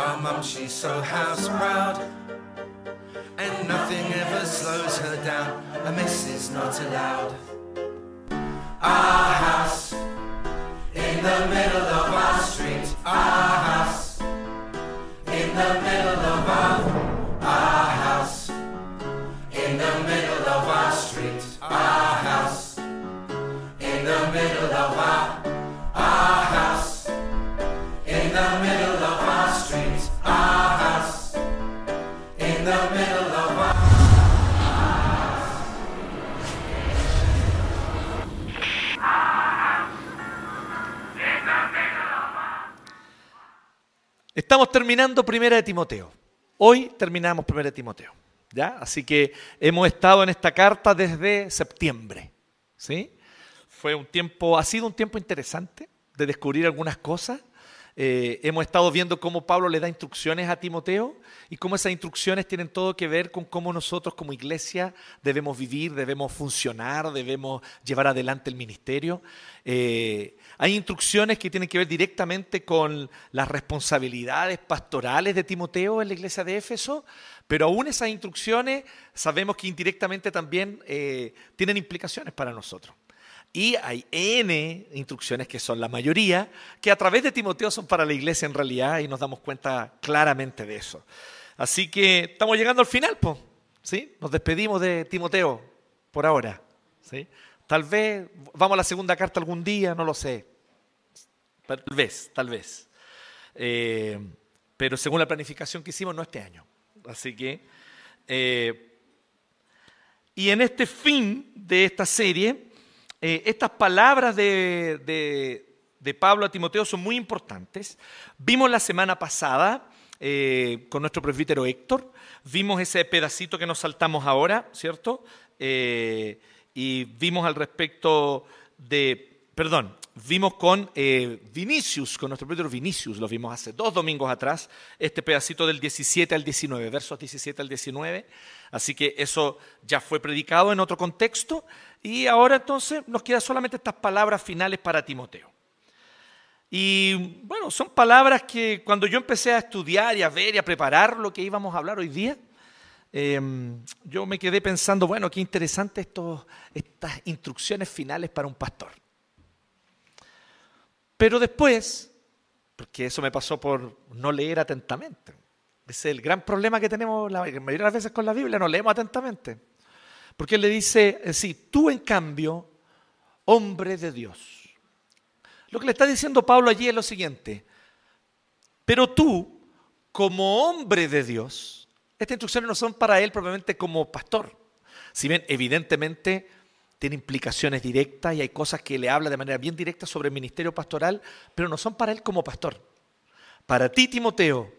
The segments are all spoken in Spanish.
Our mum, she's so house proud. And nothing ever slows her down. A miss is not allowed. Our house in the middle of our street. Our house in the middle of Estamos terminando Primera de Timoteo. Hoy terminamos Primera de Timoteo. ¿ya? Así que hemos estado en esta carta desde septiembre. ¿sí? Fue un tiempo, ha sido un tiempo interesante de descubrir algunas cosas. Eh, hemos estado viendo cómo Pablo le da instrucciones a Timoteo y cómo esas instrucciones tienen todo que ver con cómo nosotros como iglesia debemos vivir, debemos funcionar, debemos llevar adelante el ministerio. Eh, hay instrucciones que tienen que ver directamente con las responsabilidades pastorales de Timoteo en la iglesia de Éfeso, pero aún esas instrucciones sabemos que indirectamente también eh, tienen implicaciones para nosotros. Y hay N instrucciones que son la mayoría, que a través de Timoteo son para la iglesia en realidad y nos damos cuenta claramente de eso. Así que estamos llegando al final, pues, ¿sí? Nos despedimos de Timoteo por ahora, ¿sí? Tal vez vamos a la segunda carta algún día, no lo sé. Tal vez, tal vez. Eh, pero según la planificación que hicimos, no este año. Así que... eh, y en este fin de esta serie, eh, estas palabras de, de- Pablo a Timoteo son muy importantes. Vimos la semana pasada eh, con nuestro presbítero Héctor, vimos ese pedacito que nos saltamos ahora, ¿cierto? Eh, y vimos al respecto de, perdón, vimos con Vinicius, con nuestro presbítero Vinicius, lo vimos hace dos domingos atrás, este pedacito del 17 al 19, versos 17 al 19. Así que eso ya fue predicado en otro contexto. Y ahora entonces nos quedan solamente estas palabras finales para Timoteo. Y bueno, son palabras que cuando yo empecé a estudiar y a ver y a preparar lo que íbamos a hablar hoy día, eh, yo me quedé pensando, bueno, qué interesante estos, estas instrucciones finales para un pastor. Pero después, porque eso me pasó por no leer atentamente. Ese es el gran problema que tenemos la mayoría de las veces con la Biblia, no leemos atentamente. Porque él le dice, eh, sí, tú en cambio, hombre de Dios. Lo que le está diciendo Pablo allí es lo siguiente, pero tú, como hombre de Dios, estas instrucciones no son para él propiamente como pastor. Si bien evidentemente tiene implicaciones directas y hay cosas que le habla de manera bien directa sobre el ministerio pastoral, pero no son para él como pastor. Para ti, Timoteo,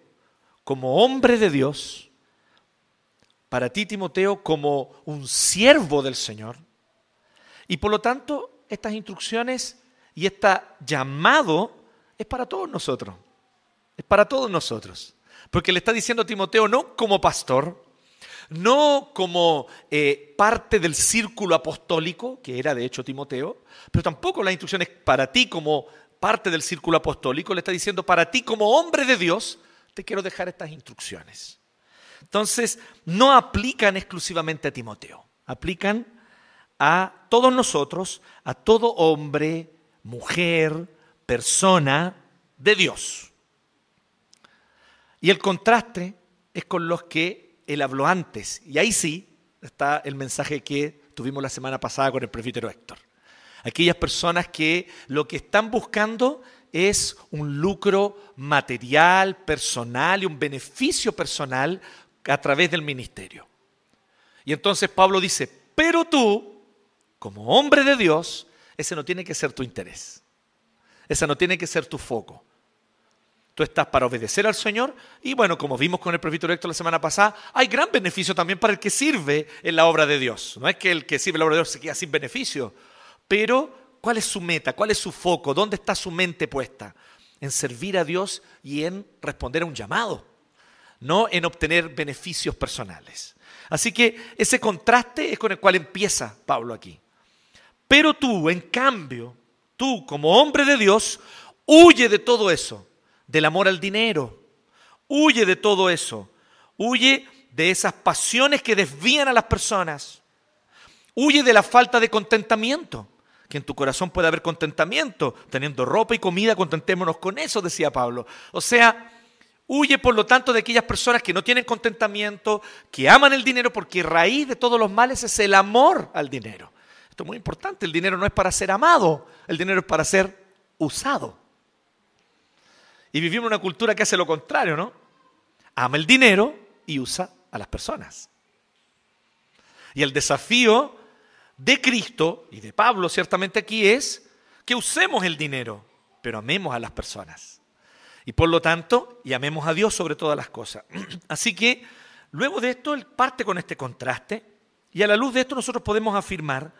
como hombre de Dios, para ti, Timoteo, como un siervo del Señor, y por lo tanto, estas instrucciones y este llamado es para todos nosotros. Es para todos nosotros. Porque le está diciendo a Timoteo no como pastor, no como eh, parte del círculo apostólico, que era de hecho Timoteo, pero tampoco las instrucciones para ti como parte del círculo apostólico, le está diciendo para ti como hombre de Dios, te quiero dejar estas instrucciones. Entonces, no aplican exclusivamente a Timoteo, aplican a todos nosotros, a todo hombre, mujer, persona de Dios. Y el contraste es con los que él habló antes. Y ahí sí está el mensaje que tuvimos la semana pasada con el presbítero Héctor. Aquellas personas que lo que están buscando es un lucro material, personal y un beneficio personal a través del ministerio. Y entonces Pablo dice, pero tú, como hombre de Dios, ese no tiene que ser tu interés. Ese no tiene que ser tu foco. Tú estás para obedecer al Señor y bueno, como vimos con el presbítero Héctor la semana pasada, hay gran beneficio también para el que sirve en la obra de Dios. No es que el que sirve en la obra de Dios se queda sin beneficio, pero ¿cuál es su meta? ¿Cuál es su foco? ¿Dónde está su mente puesta? En servir a Dios y en responder a un llamado, no en obtener beneficios personales. Así que ese contraste es con el cual empieza Pablo aquí. Pero tú, en cambio, tú como hombre de Dios, huye de todo eso del amor al dinero. Huye de todo eso. Huye de esas pasiones que desvían a las personas. Huye de la falta de contentamiento. Que en tu corazón puede haber contentamiento. Teniendo ropa y comida, contentémonos con eso, decía Pablo. O sea, huye por lo tanto de aquellas personas que no tienen contentamiento, que aman el dinero, porque raíz de todos los males es el amor al dinero. Esto es muy importante. El dinero no es para ser amado, el dinero es para ser usado. Y vivimos una cultura que hace lo contrario, ¿no? Ama el dinero y usa a las personas. Y el desafío de Cristo y de Pablo ciertamente aquí es que usemos el dinero, pero amemos a las personas. Y por lo tanto, y amemos a Dios sobre todas las cosas. Así que luego de esto, él parte con este contraste y a la luz de esto nosotros podemos afirmar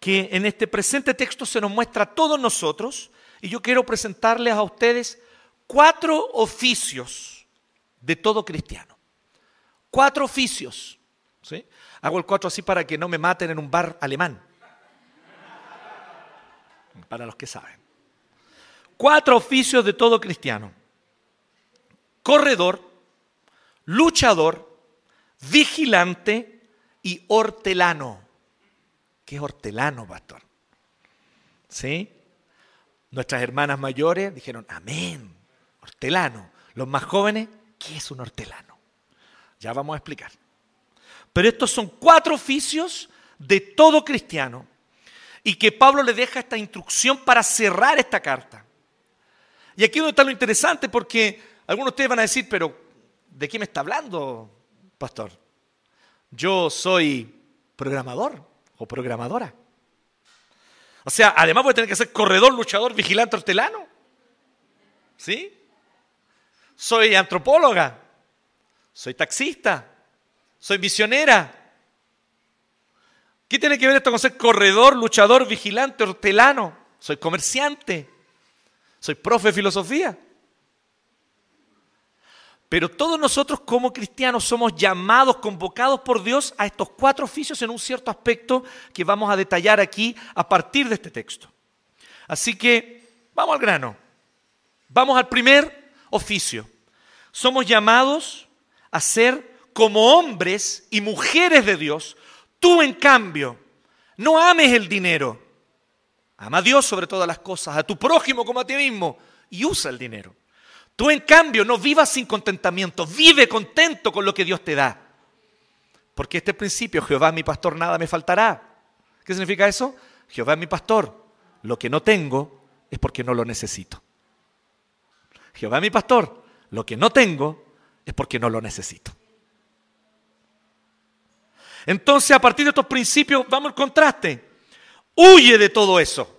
que en este presente texto se nos muestra a todos nosotros y yo quiero presentarles a ustedes cuatro oficios de todo cristiano. Cuatro oficios. ¿sí? Hago el cuatro así para que no me maten en un bar alemán. Para los que saben. Cuatro oficios de todo cristiano. Corredor, luchador, vigilante y hortelano. ¿Qué es hortelano, pastor? ¿Sí? Nuestras hermanas mayores dijeron, amén hortelano. Los más jóvenes, ¿qué es un hortelano? Ya vamos a explicar. Pero estos son cuatro oficios de todo cristiano y que Pablo le deja esta instrucción para cerrar esta carta. Y aquí está lo interesante porque algunos de ustedes van a decir, pero ¿de qué me está hablando, pastor? Yo soy programador o programadora. O sea, además voy a tener que ser corredor, luchador, vigilante, hortelano. ¿Sí? soy antropóloga, soy taxista, soy misionera. ¿Qué tiene que ver esto con ser corredor, luchador, vigilante, hortelano? Soy comerciante, soy profe de filosofía. Pero todos nosotros como cristianos somos llamados, convocados por Dios a estos cuatro oficios en un cierto aspecto que vamos a detallar aquí a partir de este texto. Así que vamos al grano. Vamos al primer oficio. Somos llamados a ser como hombres y mujeres de Dios. Tú, en cambio, no ames el dinero. Ama a Dios sobre todas las cosas, a tu prójimo como a ti mismo, y usa el dinero. Tú, en cambio, no vivas sin contentamiento, vive contento con lo que Dios te da. Porque este principio, Jehová mi pastor, nada me faltará. ¿Qué significa eso? Jehová es mi pastor, lo que no tengo es porque no lo necesito. Jehová es mi pastor, lo que no tengo es porque no lo necesito. Entonces, a partir de estos principios, vamos al contraste. Huye de todo eso.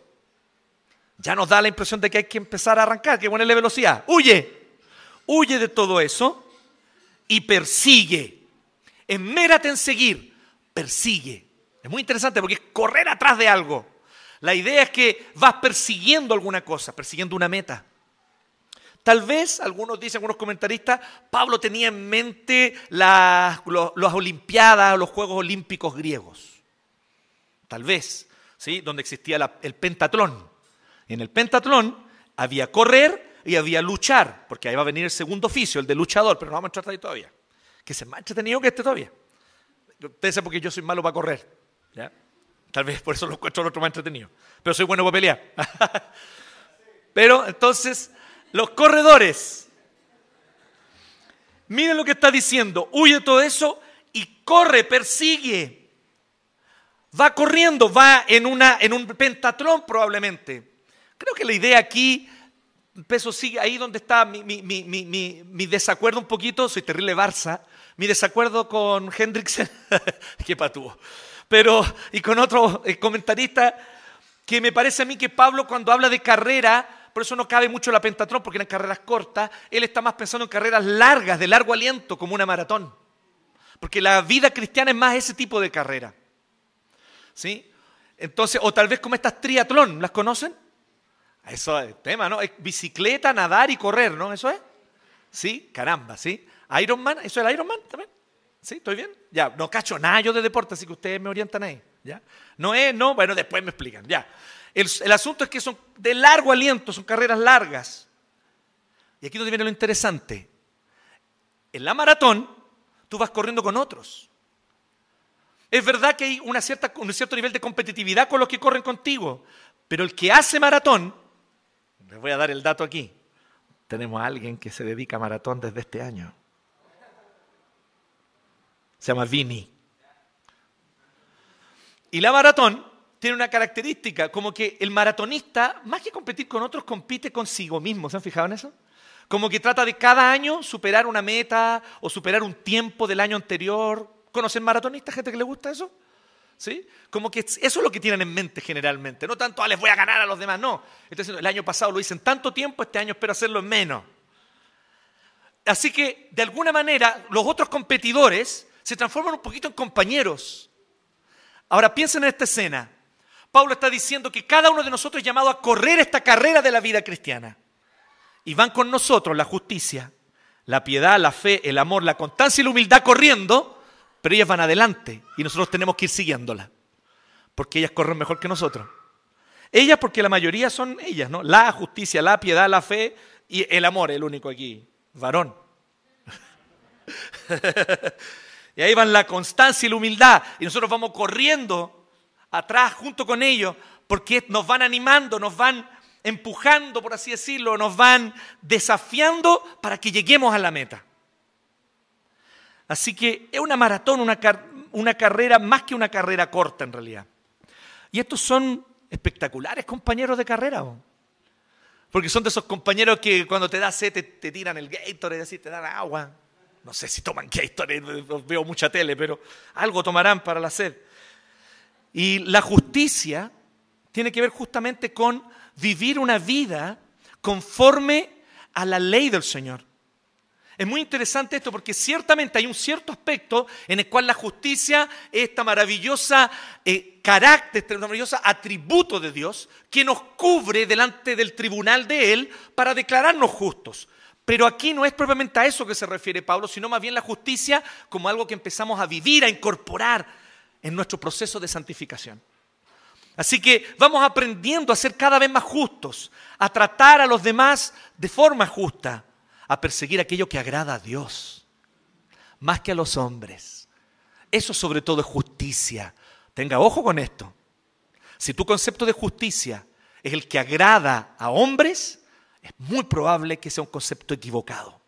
Ya nos da la impresión de que hay que empezar a arrancar, que ponerle velocidad. Huye. Huye de todo eso y persigue. Enmérate en seguir. Persigue. Es muy interesante porque es correr atrás de algo. La idea es que vas persiguiendo alguna cosa, persiguiendo una meta. Tal vez, algunos dicen, algunos comentaristas, Pablo tenía en mente las, Olimpiadas, los Juegos Olímpicos griegos. Tal vez, ¿sí? donde existía el pentatlón. En el pentatlón había correr y había luchar, porque ahí va a venir el segundo oficio, el de luchador, pero no vamos a entrar ahí todavía. Que se más entretenido que este todavía. Ustedes saben porque yo soy malo para correr. Tal vez por eso lo encuentro el otro más entretenido. Pero soy bueno para pelear. pero entonces los corredores. Miren lo que está diciendo. Huye todo eso y corre, persigue. Va corriendo, va en, un pentatlón probablemente. Creo que la idea aquí, peso sigue ahí donde está mi, mi, desacuerdo un poquito. Soy terrible Barça. Mi desacuerdo con Hendrickson. Qué patúo. Pero, y con otro eh, comentarista, que me parece a mí que Pablo cuando habla de carrera por eso no cabe mucho la pentatrón, porque eran carreras cortas. Él está más pensando en carreras largas, de largo aliento, como una maratón. Porque la vida cristiana es más ese tipo de carrera. ¿Sí? Entonces, o tal vez como estas triatlón, ¿las conocen? Eso es el tema, ¿no? Es bicicleta, nadar y correr, ¿no? ¿Eso es? Sí, caramba, ¿sí? Ironman, ¿eso es el Ironman también? ¿Sí? ¿Estoy bien? Ya, no cacho nada yo de deporte, así que ustedes me orientan ahí. ¿Ya? No es, no, bueno, después me explican, ya. El, el asunto es que son de largo aliento, son carreras largas. Y aquí donde viene lo interesante. En la maratón, tú vas corriendo con otros. Es verdad que hay un cierto nivel de competitividad con los que corren contigo, pero el que hace maratón, les voy a dar el dato aquí, tenemos a alguien que se dedica a maratón desde este año. Se llama Vini. Y la maratón tiene una característica, como que el maratonista, más que competir con otros, compite consigo mismo. ¿Se han fijado en eso? Como que trata de cada año superar una meta o superar un tiempo del año anterior. ¿Conocen maratonistas, gente que le gusta eso? ¿Sí? Como que eso es lo que tienen en mente generalmente. No tanto, ah, les voy a ganar a los demás, no. Entonces, el año pasado lo hice en tanto tiempo, este año espero hacerlo en menos. Así que, de alguna manera, los otros competidores se transforman un poquito en compañeros. Ahora, piensen en esta escena. Pablo está diciendo que cada uno de nosotros es llamado a correr esta carrera de la vida cristiana. Y van con nosotros la justicia, la piedad, la fe, el amor, la constancia y la humildad corriendo, pero ellas van adelante y nosotros tenemos que ir siguiéndolas, porque ellas corren mejor que nosotros. Ellas porque la mayoría son ellas, ¿no? La justicia, la piedad, la fe y el amor, el único aquí, varón. y ahí van la constancia y la humildad y nosotros vamos corriendo atrás junto con ellos porque nos van animando, nos van empujando, por así decirlo, nos van desafiando para que lleguemos a la meta. Así que es una maratón, una, una carrera más que una carrera corta en realidad. Y estos son espectaculares compañeros de carrera. Porque son de esos compañeros que cuando te da sed te, tiran el Gatorade, así te dan agua. No sé si toman Gatorade, veo mucha tele, pero algo tomarán para la sed. Y la justicia tiene que ver justamente con vivir una vida conforme a la ley del Señor. Es muy interesante esto porque ciertamente hay un cierto aspecto en el cual la justicia es esta maravillosa eh, carácter, este maravilloso atributo de Dios que nos cubre delante del tribunal de Él para declararnos justos. Pero aquí no es propiamente a eso que se refiere Pablo, sino más bien la justicia como algo que empezamos a vivir, a incorporar en nuestro proceso de santificación. Así que vamos aprendiendo a ser cada vez más justos, a tratar a los demás de forma justa, a perseguir aquello que agrada a Dios, más que a los hombres. Eso sobre todo es justicia. Tenga ojo con esto. Si tu concepto de justicia es el que agrada a hombres, es muy probable que sea un concepto equivocado.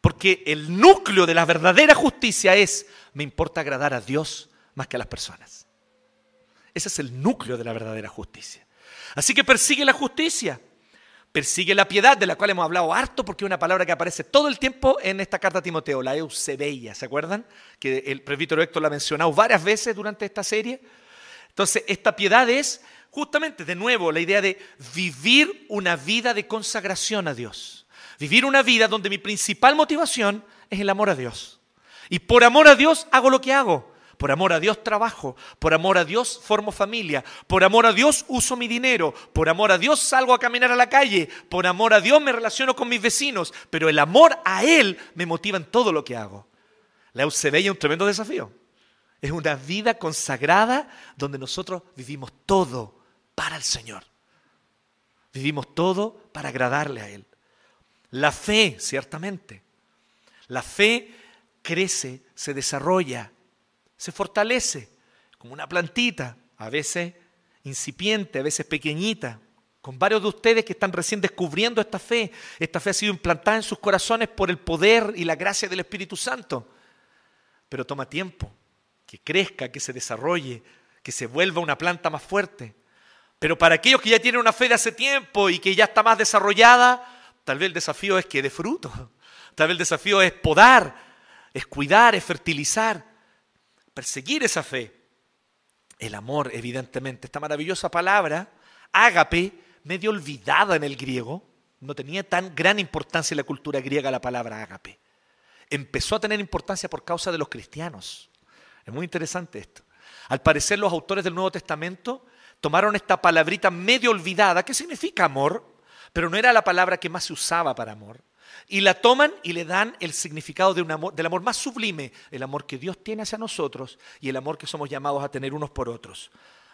Porque el núcleo de la verdadera justicia es, me importa agradar a Dios más que a las personas. Ese es el núcleo de la verdadera justicia. Así que persigue la justicia, persigue la piedad, de la cual hemos hablado harto, porque es una palabra que aparece todo el tiempo en esta carta a Timoteo, la eusebella, ¿se acuerdan? Que el presbítero Héctor la ha mencionado varias veces durante esta serie. Entonces, esta piedad es justamente, de nuevo, la idea de vivir una vida de consagración a Dios. Vivir una vida donde mi principal motivación es el amor a Dios. Y por amor a Dios hago lo que hago. Por amor a Dios trabajo, por amor a Dios formo familia, por amor a Dios uso mi dinero, por amor a Dios salgo a caminar a la calle, por amor a Dios me relaciono con mis vecinos, pero el amor a Él me motiva en todo lo que hago. La Eusebia es un tremendo desafío. Es una vida consagrada donde nosotros vivimos todo para el Señor. Vivimos todo para agradarle a Él. La fe, ciertamente. La fe crece, se desarrolla, se fortalece como una plantita, a veces incipiente, a veces pequeñita, con varios de ustedes que están recién descubriendo esta fe. Esta fe ha sido implantada en sus corazones por el poder y la gracia del Espíritu Santo. Pero toma tiempo, que crezca, que se desarrolle, que se vuelva una planta más fuerte. Pero para aquellos que ya tienen una fe de hace tiempo y que ya está más desarrollada, tal vez el desafío es que dé fruto. Tal vez el desafío es podar, es cuidar, es fertilizar perseguir esa fe. El amor, evidentemente, esta maravillosa palabra, ágape, medio olvidada en el griego. No tenía tan gran importancia en la cultura griega la palabra ágape. Empezó a tener importancia por causa de los cristianos. Es muy interesante esto. Al parecer los autores del Nuevo Testamento tomaron esta palabrita medio olvidada, que significa amor, pero no era la palabra que más se usaba para amor. Y la toman y le dan el significado de un amor, del amor más sublime, el amor que Dios tiene hacia nosotros y el amor que somos llamados a tener unos por otros.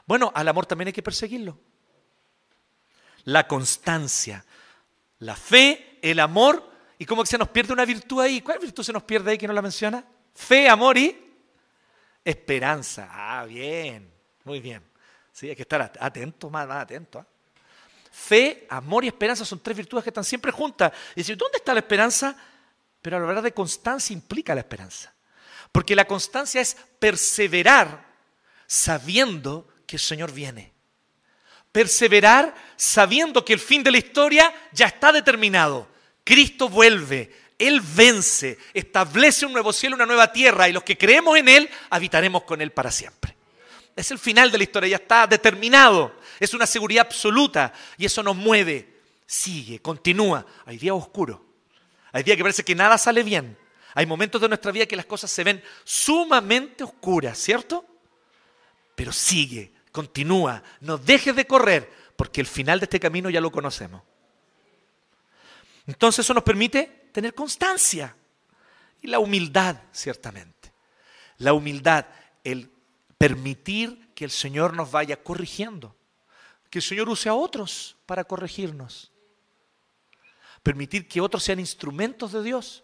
Bueno, al amor también hay que perseguirlo. La constancia, la fe, el amor, y como que se nos pierde una virtud ahí. ¿Cuál virtud se nos pierde ahí que no la menciona? Fe, amor y esperanza. Ah, bien, muy bien. Sí, hay que estar atento, más, más atento. ¿ah? Fe, amor y esperanza son tres virtudes que están siempre juntas. Y si ¿dónde está la esperanza? Pero a la verdad de constancia implica la esperanza. Porque la constancia es perseverar sabiendo que el Señor viene. Perseverar sabiendo que el fin de la historia ya está determinado. Cristo vuelve, Él vence, establece un nuevo cielo, una nueva tierra y los que creemos en Él habitaremos con Él para siempre. Es el final de la historia, ya está determinado. Es una seguridad absoluta y eso nos mueve. Sigue, continúa. Hay días oscuros. Hay días que parece que nada sale bien. Hay momentos de nuestra vida que las cosas se ven sumamente oscuras, ¿cierto? Pero sigue, continúa, no dejes de correr, porque el final de este camino ya lo conocemos. Entonces eso nos permite tener constancia y la humildad, ciertamente. La humildad, el permitir que el Señor nos vaya corrigiendo que el Señor use a otros para corregirnos. Permitir que otros sean instrumentos de Dios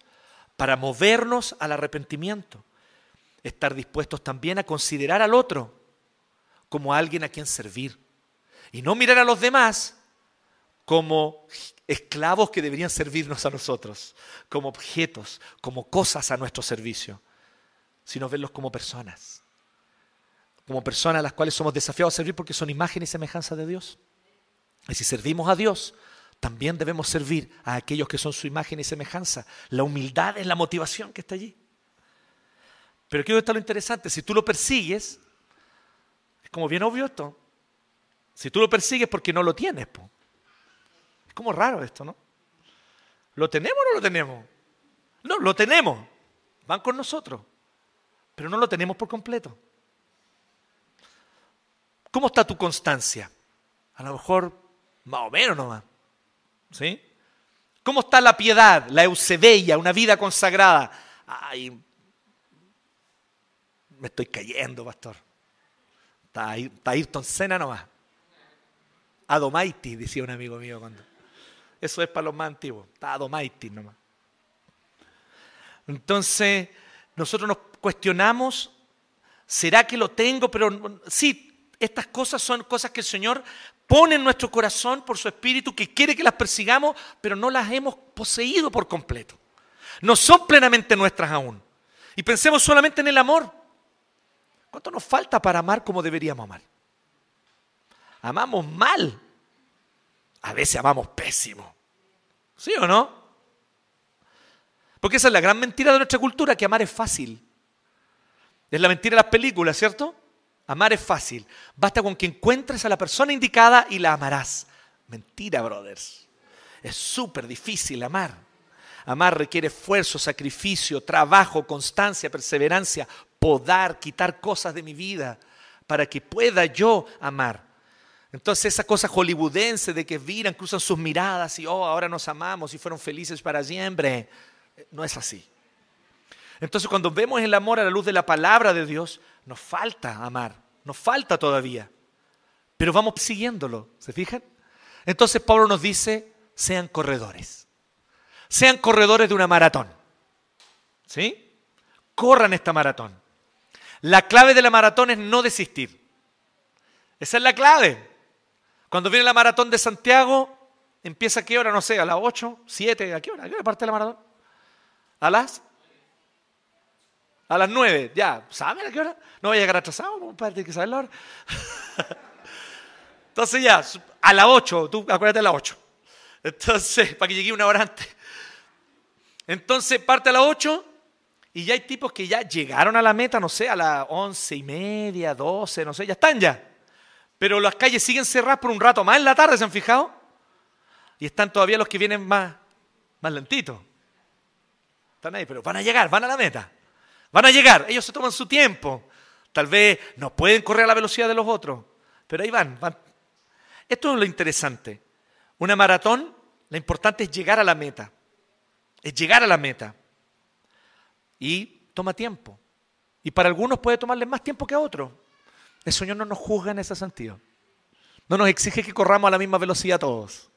para movernos al arrepentimiento. Estar dispuestos también a considerar al otro como alguien a quien servir. Y no mirar a los demás como esclavos que deberían servirnos a nosotros, como objetos, como cosas a nuestro servicio, sino verlos como personas como personas a las cuales somos desafiados a servir porque son imagen y semejanza de Dios. Y si servimos a Dios, también debemos servir a aquellos que son su imagen y semejanza. La humildad es la motivación que está allí. Pero aquí está lo interesante, si tú lo persigues, es como bien obvio esto. Si tú lo persigues porque no lo tienes, es como raro esto, ¿no? ¿Lo tenemos o no lo tenemos? No, lo tenemos. Van con nosotros, pero no lo tenemos por completo. ¿Cómo está tu constancia? A lo mejor más o menos nomás. ¿Sí? ¿Cómo está la piedad, la eusebella, una vida consagrada? Ay, me estoy cayendo, pastor. Está, está Ayrton Senna nomás. Adomaitis, decía un amigo mío cuando. Eso es para los más antiguos. Está Adomaitis nomás. Entonces, nosotros nos cuestionamos, ¿será que lo tengo? Pero sí, estas cosas son cosas que el Señor pone en nuestro corazón por su Espíritu, que quiere que las persigamos, pero no las hemos poseído por completo. No son plenamente nuestras aún. Y pensemos solamente en el amor. ¿Cuánto nos falta para amar como deberíamos amar? Amamos mal. A veces amamos pésimo. ¿Sí o no? Porque esa es la gran mentira de nuestra cultura, que amar es fácil. Es la mentira de las películas, ¿cierto? Amar es fácil. Basta con que encuentres a la persona indicada y la amarás. Mentira, brothers. Es súper difícil amar. Amar requiere esfuerzo, sacrificio, trabajo, constancia, perseverancia, podar, quitar cosas de mi vida para que pueda yo amar. Entonces esa cosa hollywoodense de que viran, cruzan sus miradas y oh, ahora nos amamos y fueron felices para siempre, no es así. Entonces cuando vemos el amor a la luz de la palabra de Dios, nos falta amar, nos falta todavía. Pero vamos siguiéndolo, ¿se fijan? Entonces Pablo nos dice, sean corredores. Sean corredores de una maratón. ¿Sí? Corran esta maratón. La clave de la maratón es no desistir. Esa es la clave. Cuando viene la maratón de Santiago, empieza a qué hora, no sé, a las 8, 7, ¿a qué hora? ¿A qué hora parte la maratón? A las a las nueve, ya, ¿saben a qué hora? No voy a llegar atrasado, compadre, que saber la hora. Entonces ya, a las ocho, tú acuérdate a las ocho. Entonces, para que llegue una hora antes. Entonces parte a las ocho y ya hay tipos que ya llegaron a la meta, no sé, a las once y media, doce, no sé, ya están ya. Pero las calles siguen cerradas por un rato más en la tarde, ¿se han fijado? Y están todavía los que vienen más, más lentitos. Están ahí, pero van a llegar, van a la meta. Van a llegar, ellos se toman su tiempo. Tal vez no pueden correr a la velocidad de los otros, pero ahí van, van. Esto es lo interesante. Una maratón, lo importante es llegar a la meta. Es llegar a la meta. Y toma tiempo. Y para algunos puede tomarles más tiempo que a otros. El Señor no nos juzga en ese sentido. No nos exige que corramos a la misma velocidad todos.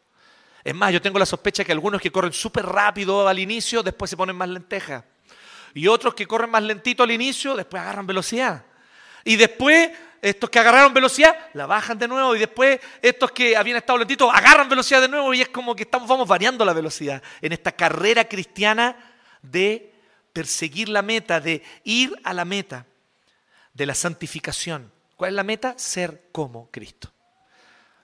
Es más, yo tengo la sospecha que algunos que corren súper rápido al inicio, después se ponen más lentejas. Y otros que corren más lentito al inicio, después agarran velocidad. Y después, estos que agarraron velocidad, la bajan de nuevo. Y después, estos que habían estado lentitos, agarran velocidad de nuevo. Y es como que estamos, vamos variando la velocidad en esta carrera cristiana de perseguir la meta, de ir a la meta, de la santificación. ¿Cuál es la meta? Ser como Cristo.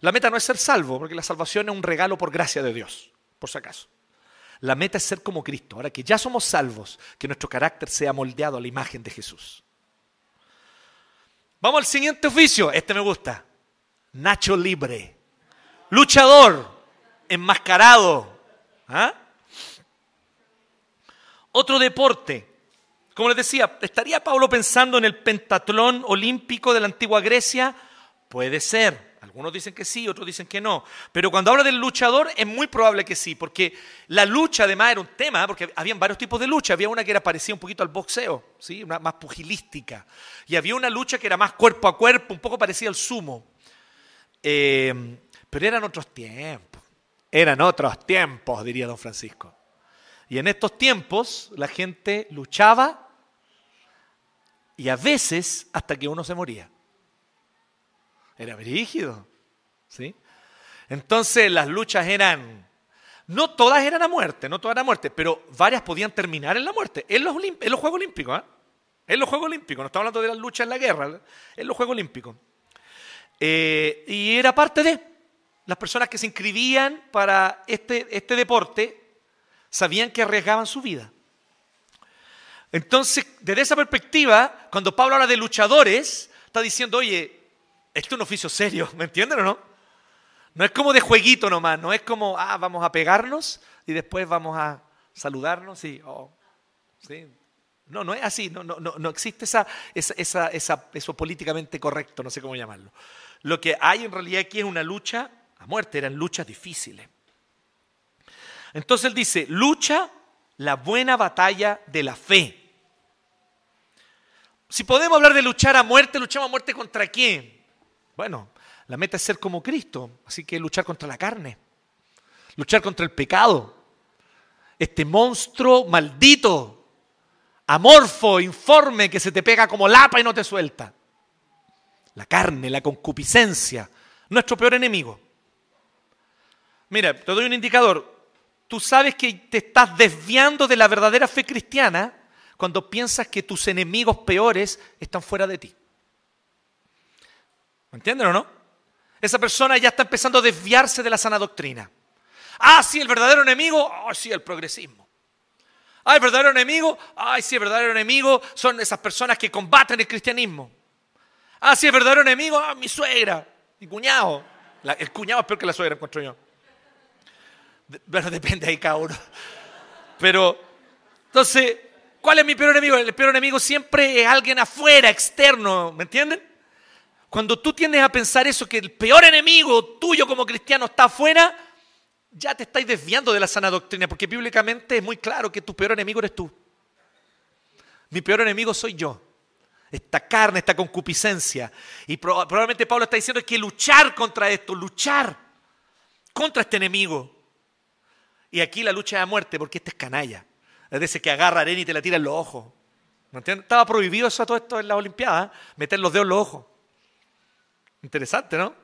La meta no es ser salvo, porque la salvación es un regalo por gracia de Dios, por si acaso. La meta es ser como Cristo. Ahora que ya somos salvos, que nuestro carácter sea moldeado a la imagen de Jesús. Vamos al siguiente oficio. Este me gusta. Nacho libre. Luchador. Enmascarado. ¿Ah? Otro deporte. Como les decía, ¿estaría Pablo pensando en el pentatlón olímpico de la antigua Grecia? Puede ser. Algunos dicen que sí, otros dicen que no. Pero cuando habla del luchador es muy probable que sí, porque la lucha además era un tema, porque había varios tipos de lucha. Había una que era parecida un poquito al boxeo, ¿sí? una más pugilística. Y había una lucha que era más cuerpo a cuerpo, un poco parecida al sumo. Eh, pero eran otros tiempos. Eran otros tiempos, diría don Francisco. Y en estos tiempos la gente luchaba y a veces hasta que uno se moría. Era brígido. ¿sí? Entonces las luchas eran, no todas eran a muerte, no todas eran a muerte, pero varias podían terminar en la muerte, en los, Juegos Olímpicos. ¿eh? En los Juegos Olímpicos, no estamos hablando de las luchas en la guerra, en los Juegos Olímpicos. Eh, y era parte de las personas que se inscribían para este, este deporte, sabían que arriesgaban su vida. Entonces, desde esa perspectiva, cuando Pablo habla de luchadores, está diciendo, oye, esto es un oficio serio, ¿me entienden o no? No es como de jueguito nomás, no es como, ah, vamos a pegarnos y después vamos a saludarnos y, oh, ¿sí? No, no es así, no, no, no, existe esa, esa, esa, eso políticamente correcto, no sé cómo llamarlo. Lo que hay en realidad aquí es una lucha a muerte, eran luchas difíciles. Entonces él dice, lucha la buena batalla de la fe. Si podemos hablar de luchar a muerte, luchamos a muerte contra quién? Bueno, la meta es ser como Cristo, así que luchar contra la carne, luchar contra el pecado, este monstruo maldito, amorfo, informe, que se te pega como lapa y no te suelta. La carne, la concupiscencia, nuestro peor enemigo. Mira, te doy un indicador tú sabes que te estás desviando de la verdadera fe cristiana cuando piensas que tus enemigos peores están fuera de ti. ¿Me entienden o no? Esa persona ya está empezando a desviarse de la sana doctrina. Ah, sí, el verdadero enemigo, ah, sí, el progresismo. Ah, el verdadero enemigo, ay, sí, el verdadero enemigo son esas personas que combaten el cristianismo. Ah, sí, el verdadero enemigo, ah, mi suegra, mi cuñado. el cuñado es peor que la suegra, encuentro yo. Bueno, depende ahí cada uno. Pero, entonces, ¿cuál es mi peor enemigo? El peor enemigo siempre es alguien afuera, externo, ¿me entienden? Cuando tú tiendes a pensar eso, que el peor enemigo tuyo como cristiano está afuera, ya te estáis desviando de la sana doctrina, porque bíblicamente es muy claro que tu peor enemigo eres tú. Mi peor enemigo soy yo. Esta carne, esta concupiscencia. Y probablemente Pablo está diciendo que luchar contra esto, luchar contra este enemigo. Y aquí la lucha es a muerte porque este es canalla. Es decir, que agarra arena y te la tira en los ojos. ¿Me entiendes? Estaba prohibido eso todo esto en las Olimpiadas, ¿eh? meter los dedos en los ojos. Interesante, ¿no?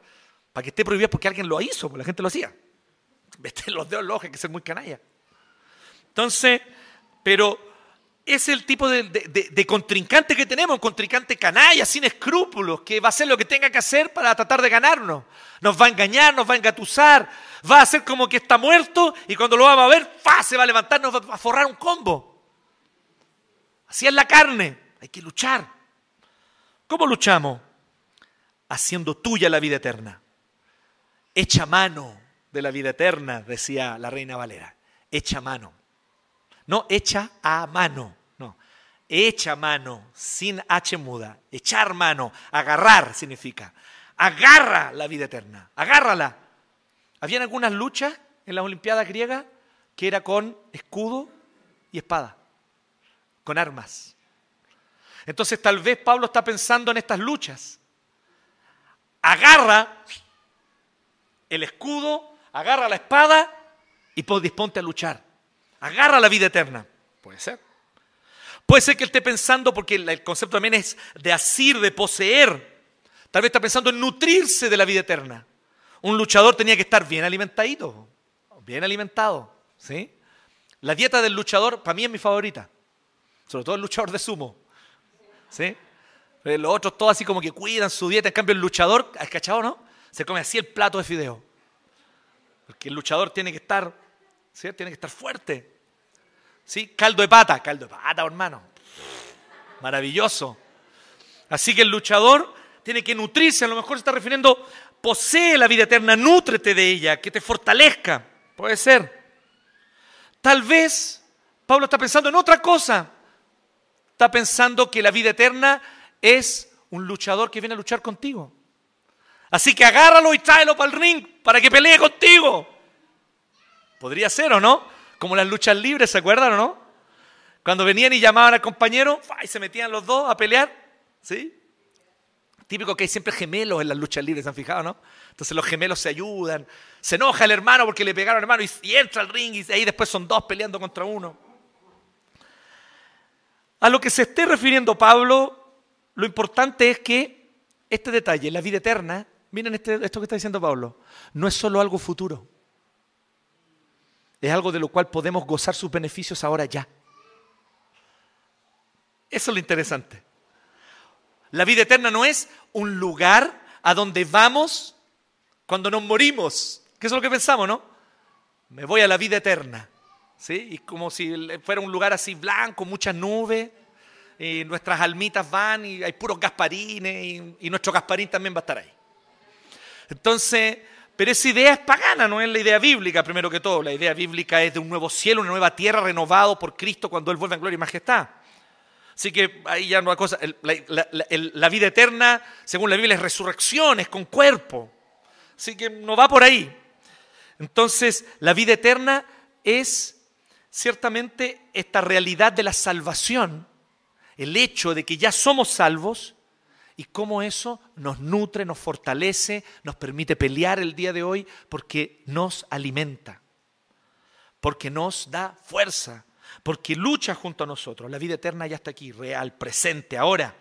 Para que esté prohibido porque alguien lo hizo, porque la gente lo hacía. Meter los dedos ojos hay que ser muy canalla. Entonces, pero es el tipo de, de, contrincante que tenemos, un contrincante canalla, sin escrúpulos, que va a hacer lo que tenga que hacer para tratar de ganarnos. Nos va a engañar, nos va a engatusar, va a hacer como que está muerto y cuando lo vamos a ver, ¡fa! se va a levantar, nos va a forrar un combo. Así es la carne, hay que luchar. ¿Cómo luchamos? Haciendo tuya la vida eterna. Echa mano de la vida eterna, decía la reina Valera. Echa mano. No echa a mano, no. Echa mano, sin H muda. Echar mano, agarrar significa. Agarra la vida eterna, agárrala. Habían algunas luchas en las Olimpiadas griegas que era con escudo y espada, con armas. Entonces tal vez Pablo está pensando en estas luchas. Agarra el escudo, agarra la espada y disponte a luchar. Agarra la vida eterna. Puede ser. Puede ser que él esté pensando, porque el concepto también es de asir, de poseer. Tal vez está pensando en nutrirse de la vida eterna. Un luchador tenía que estar bien alimentadito, bien alimentado. ¿sí? La dieta del luchador, para mí es mi favorita. Sobre todo el luchador de sumo. ¿sí? Eh, los otros todos así como que cuidan su dieta. En cambio, el luchador, ¿has cachado no? Se come así el plato de fideo. Porque el luchador tiene que estar, ¿sí? Tiene que estar fuerte. ¿Sí? Caldo de pata, caldo de pata, hermano. Maravilloso. Así que el luchador tiene que nutrirse, a lo mejor se está refiriendo, posee la vida eterna, nútrete de ella, que te fortalezca. Puede ser. Tal vez Pablo está pensando en otra cosa. Está pensando que la vida eterna es un luchador que viene a luchar contigo. Así que agárralo y tráelo para el ring para que pelee contigo. Podría ser o no, como las luchas libres, ¿se acuerdan o no? Cuando venían y llamaban al compañero y se metían los dos a pelear, ¿sí? Típico que hay siempre gemelos en las luchas libres, ¿se han fijado, no? Entonces los gemelos se ayudan. Se enoja el hermano porque le pegaron al hermano y, entra al ring y ahí después son dos peleando contra uno. A lo que se esté refiriendo Pablo, lo importante es que este detalle, la vida eterna, miren este, esto que está diciendo Pablo, no es solo algo futuro. Es algo de lo cual podemos gozar sus beneficios ahora ya. Eso es lo interesante. La vida eterna no es un lugar a donde vamos cuando nos morimos. ¿Qué es lo que pensamos, no? Me voy a la vida eterna. ¿Sí? Y como si fuera un lugar así blanco, muchas nubes, y nuestras almitas van y hay puros gasparines, y, nuestro gasparín también va a estar ahí. Entonces, pero esa idea es pagana, no es la idea bíblica, primero que todo. La idea bíblica es de un nuevo cielo, una nueva tierra renovado por Cristo cuando Él vuelva en gloria y majestad. Así que ahí ya no hay cosa. La, vida eterna, según la Biblia, es resurrección, es con cuerpo. Así que no va por ahí. Entonces, la vida eterna es ciertamente esta realidad de la salvación, el hecho de que ya somos salvos y cómo eso nos nutre, nos fortalece, nos permite pelear el día de hoy porque nos alimenta, porque nos da fuerza, porque lucha junto a nosotros. La vida eterna ya está aquí, real, presente, ahora,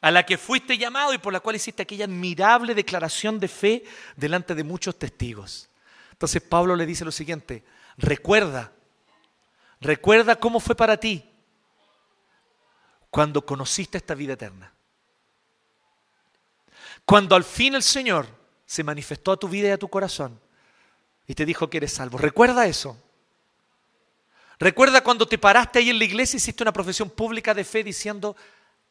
a la que fuiste llamado y por la cual hiciste aquella admirable declaración de fe delante de muchos testigos. Entonces Pablo le dice lo siguiente, recuerda, recuerda cómo fue para ti cuando conociste esta vida eterna. Cuando al fin el Señor se manifestó a tu vida y a tu corazón y te dijo que eres salvo. Recuerda eso. Recuerda cuando te paraste ahí en la iglesia y hiciste una profesión pública de fe diciendo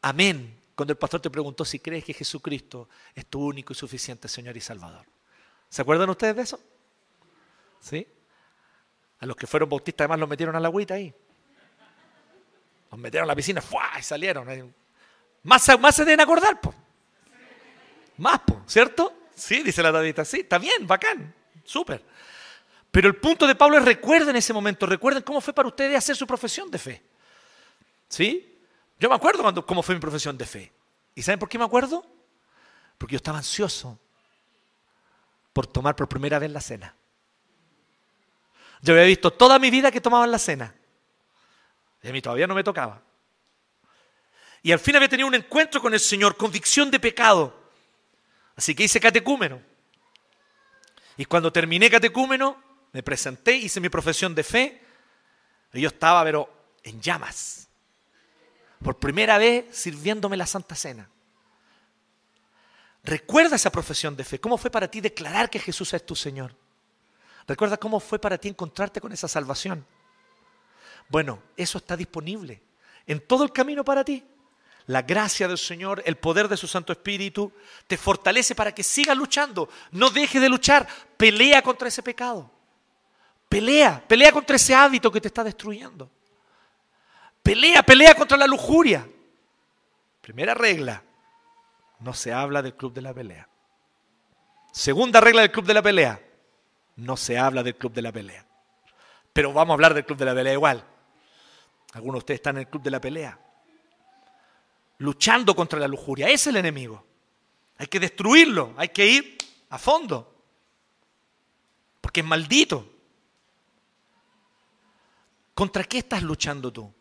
amén. Cuando el pastor te preguntó si crees que Jesucristo es tu único y suficiente Señor y Salvador. ¿Se acuerdan ustedes de eso? ¿Sí? A los que fueron bautistas además los metieron a la agüita ahí. Los metieron a la piscina ¡fua! y salieron. Más, más se deben acordar, pues. Más, ¿cierto? Sí, dice la Tadita. Sí, está bien, bacán, súper. Pero el punto de Pablo es recuerden ese momento, recuerden cómo fue para ustedes hacer su profesión de fe. ¿Sí? Yo me acuerdo cuando, cómo fue mi profesión de fe. ¿Y saben por qué me acuerdo? Porque yo estaba ansioso por tomar por primera vez la cena. Yo había visto toda mi vida que tomaban la cena. Y a mí todavía no me tocaba. Y al fin había tenido un encuentro con el Señor, convicción de pecado. Así que hice catecúmeno. Y cuando terminé catecúmeno, me presenté, hice mi profesión de fe, y yo estaba, pero en llamas. Por primera vez sirviéndome la Santa Cena. Recuerda esa profesión de fe. ¿Cómo fue para ti declarar que Jesús es tu Señor? Recuerda cómo fue para ti encontrarte con esa salvación. Bueno, eso está disponible en todo el camino para ti. la gracia del Señor, el poder de su Santo Espíritu, te fortalece para que sigas luchando. No dejes de luchar. Pelea contra ese pecado. Pelea, pelea contra ese hábito que te está destruyendo. Pelea, pelea contra la lujuria. Primera regla, no se habla del club de la pelea. Segunda regla del club de la pelea, no se habla del club de la pelea. Pero vamos a hablar del club de la pelea igual. Algunos de ustedes están en el club de la pelea, luchando contra la lujuria. Es el enemigo. Hay que destruirlo, hay que ir a fondo, porque es maldito. ¿Contra qué estás luchando tú?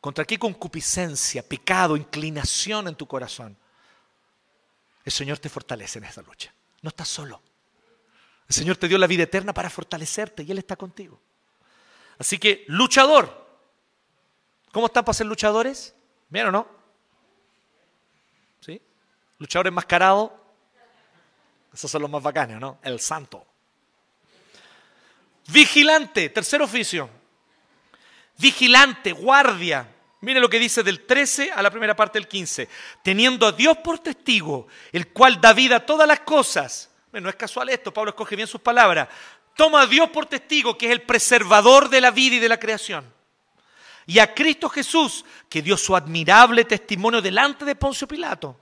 ¿Contra qué concupiscencia, pecado, inclinación en tu corazón? El Señor te fortalece en esta lucha. No estás solo. El Señor te dio la vida eterna para fortalecerte y Él está contigo. Así que, luchador. ¿Cómo están para ser luchadores? ¿Bien o no? ¿Sí? Luchador enmascarado. Esos son los más bacanes, ¿no? El santo. Vigilante, tercer oficio. Vigilante, guardia. Mire lo que dice del 13 a la primera parte del 15. Teniendo a Dios por testigo, el cual da vida a todas las cosas. no es casual esto, Pablo escoge bien sus palabras. Toma a Dios por testigo, que es el preservador de la vida y de la creación. Y a Cristo Jesús, que dio su admirable testimonio delante de Poncio Pilato.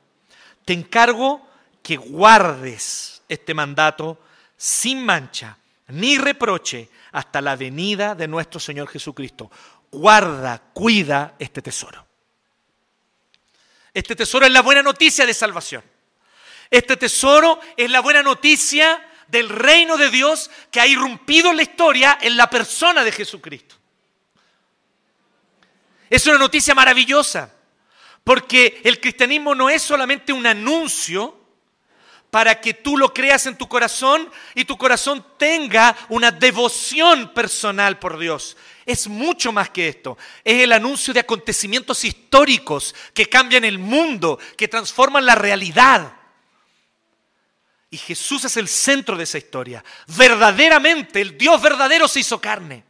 Te encargo que guardes este mandato sin mancha ni reproche hasta la venida de nuestro Señor Jesucristo. Guarda, cuida este tesoro. Este tesoro es la buena noticia de salvación. Este tesoro es la buena noticia del reino de Dios que ha irrumpido en la historia en la persona de Jesucristo. Es una noticia maravillosa, porque el cristianismo no es solamente un anuncio, para que tú lo creas en tu corazón y tu corazón tenga una devoción personal por Dios. Es mucho más que esto. Es el anuncio de acontecimientos históricos que cambian el mundo, que transforman la realidad. Y Jesús es el centro de esa historia. Verdaderamente, el Dios verdadero se hizo carne.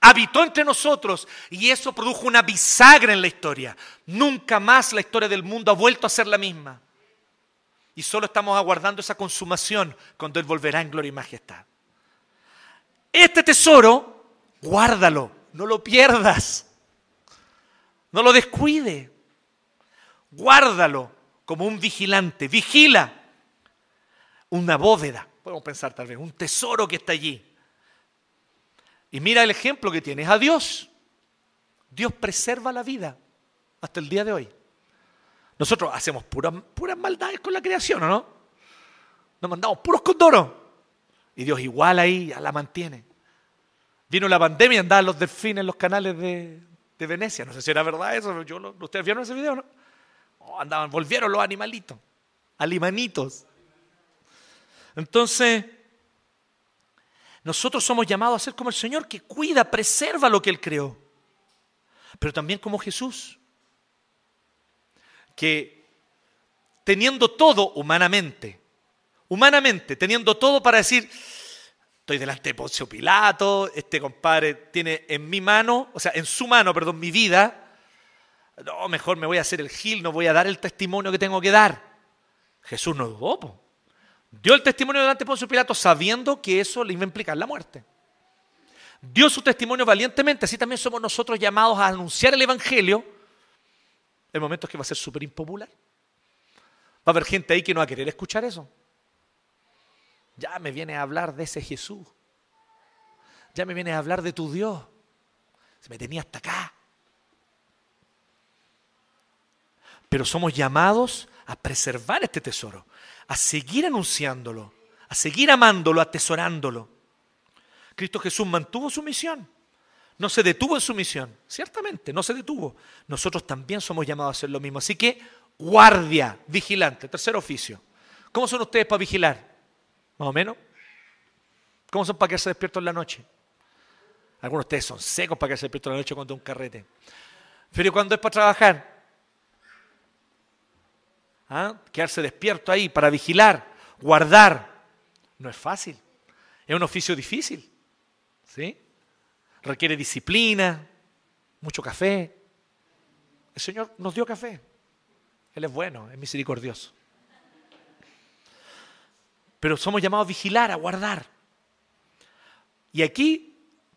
Habitó entre nosotros y eso produjo una bisagra en la historia. Nunca más la historia del mundo ha vuelto a ser la misma. Y solo estamos aguardando esa consumación cuando Él volverá en gloria y majestad. Este tesoro, guárdalo, no lo pierdas. No lo descuide. Guárdalo como un vigilante. Vigila una bóveda. Podemos pensar tal vez, un tesoro que está allí. Y mira el ejemplo que tienes a Dios. Dios preserva la vida hasta el día de hoy. Nosotros hacemos puras, puras maldades con la creación, ¿o no? Nos mandamos puros condoros. Y Dios igual ahí ya la mantiene. Vino la pandemia andaban los delfines en los canales de, Venecia. No sé si era verdad eso. Yo, ¿Ustedes vieron ese video, no? Oh, andaban, volvieron los animalitos. Alimanitos. Entonces, nosotros somos llamados a ser como el Señor que cuida, preserva lo que Él creó. Pero también como Jesús que teniendo todo humanamente, humanamente, teniendo todo para decir, estoy delante de Poncio Pilato, este compadre tiene en mi mano, o sea, en su mano, perdón, mi vida, no, mejor me voy a hacer el gil, no voy a dar el testimonio que tengo que dar. Jesús no dudó, dio el testimonio delante de Poncio Pilato sabiendo que eso le iba a implicar la muerte. Dio su testimonio valientemente, así también somos nosotros llamados a anunciar el Evangelio el momento es que va a ser súper impopular. Va a haber gente ahí que no va a querer escuchar eso. Ya me viene a hablar de ese Jesús. Ya me viene a hablar de tu Dios. Se me tenía hasta acá. Pero somos llamados a preservar este tesoro, a seguir anunciándolo, a seguir amándolo, atesorándolo. Cristo Jesús mantuvo su misión. No se detuvo en su misión, ciertamente, no se detuvo. Nosotros también somos llamados a hacer lo mismo. Así que, guardia, vigilante, tercer oficio. ¿Cómo son ustedes para vigilar? Más o menos. ¿Cómo son para quedarse despiertos en la noche? Algunos de ustedes son secos para quedarse despiertos en la noche cuando un carrete. Pero cuando es para trabajar, ¿Ah? quedarse despierto ahí para vigilar, guardar, no es fácil. Es un oficio difícil. ¿Sí? requiere disciplina, mucho café, El Señor nos dio café. Él es bueno, es misericordioso. Pero somos llamados a vigilar, a guardar. Y aquí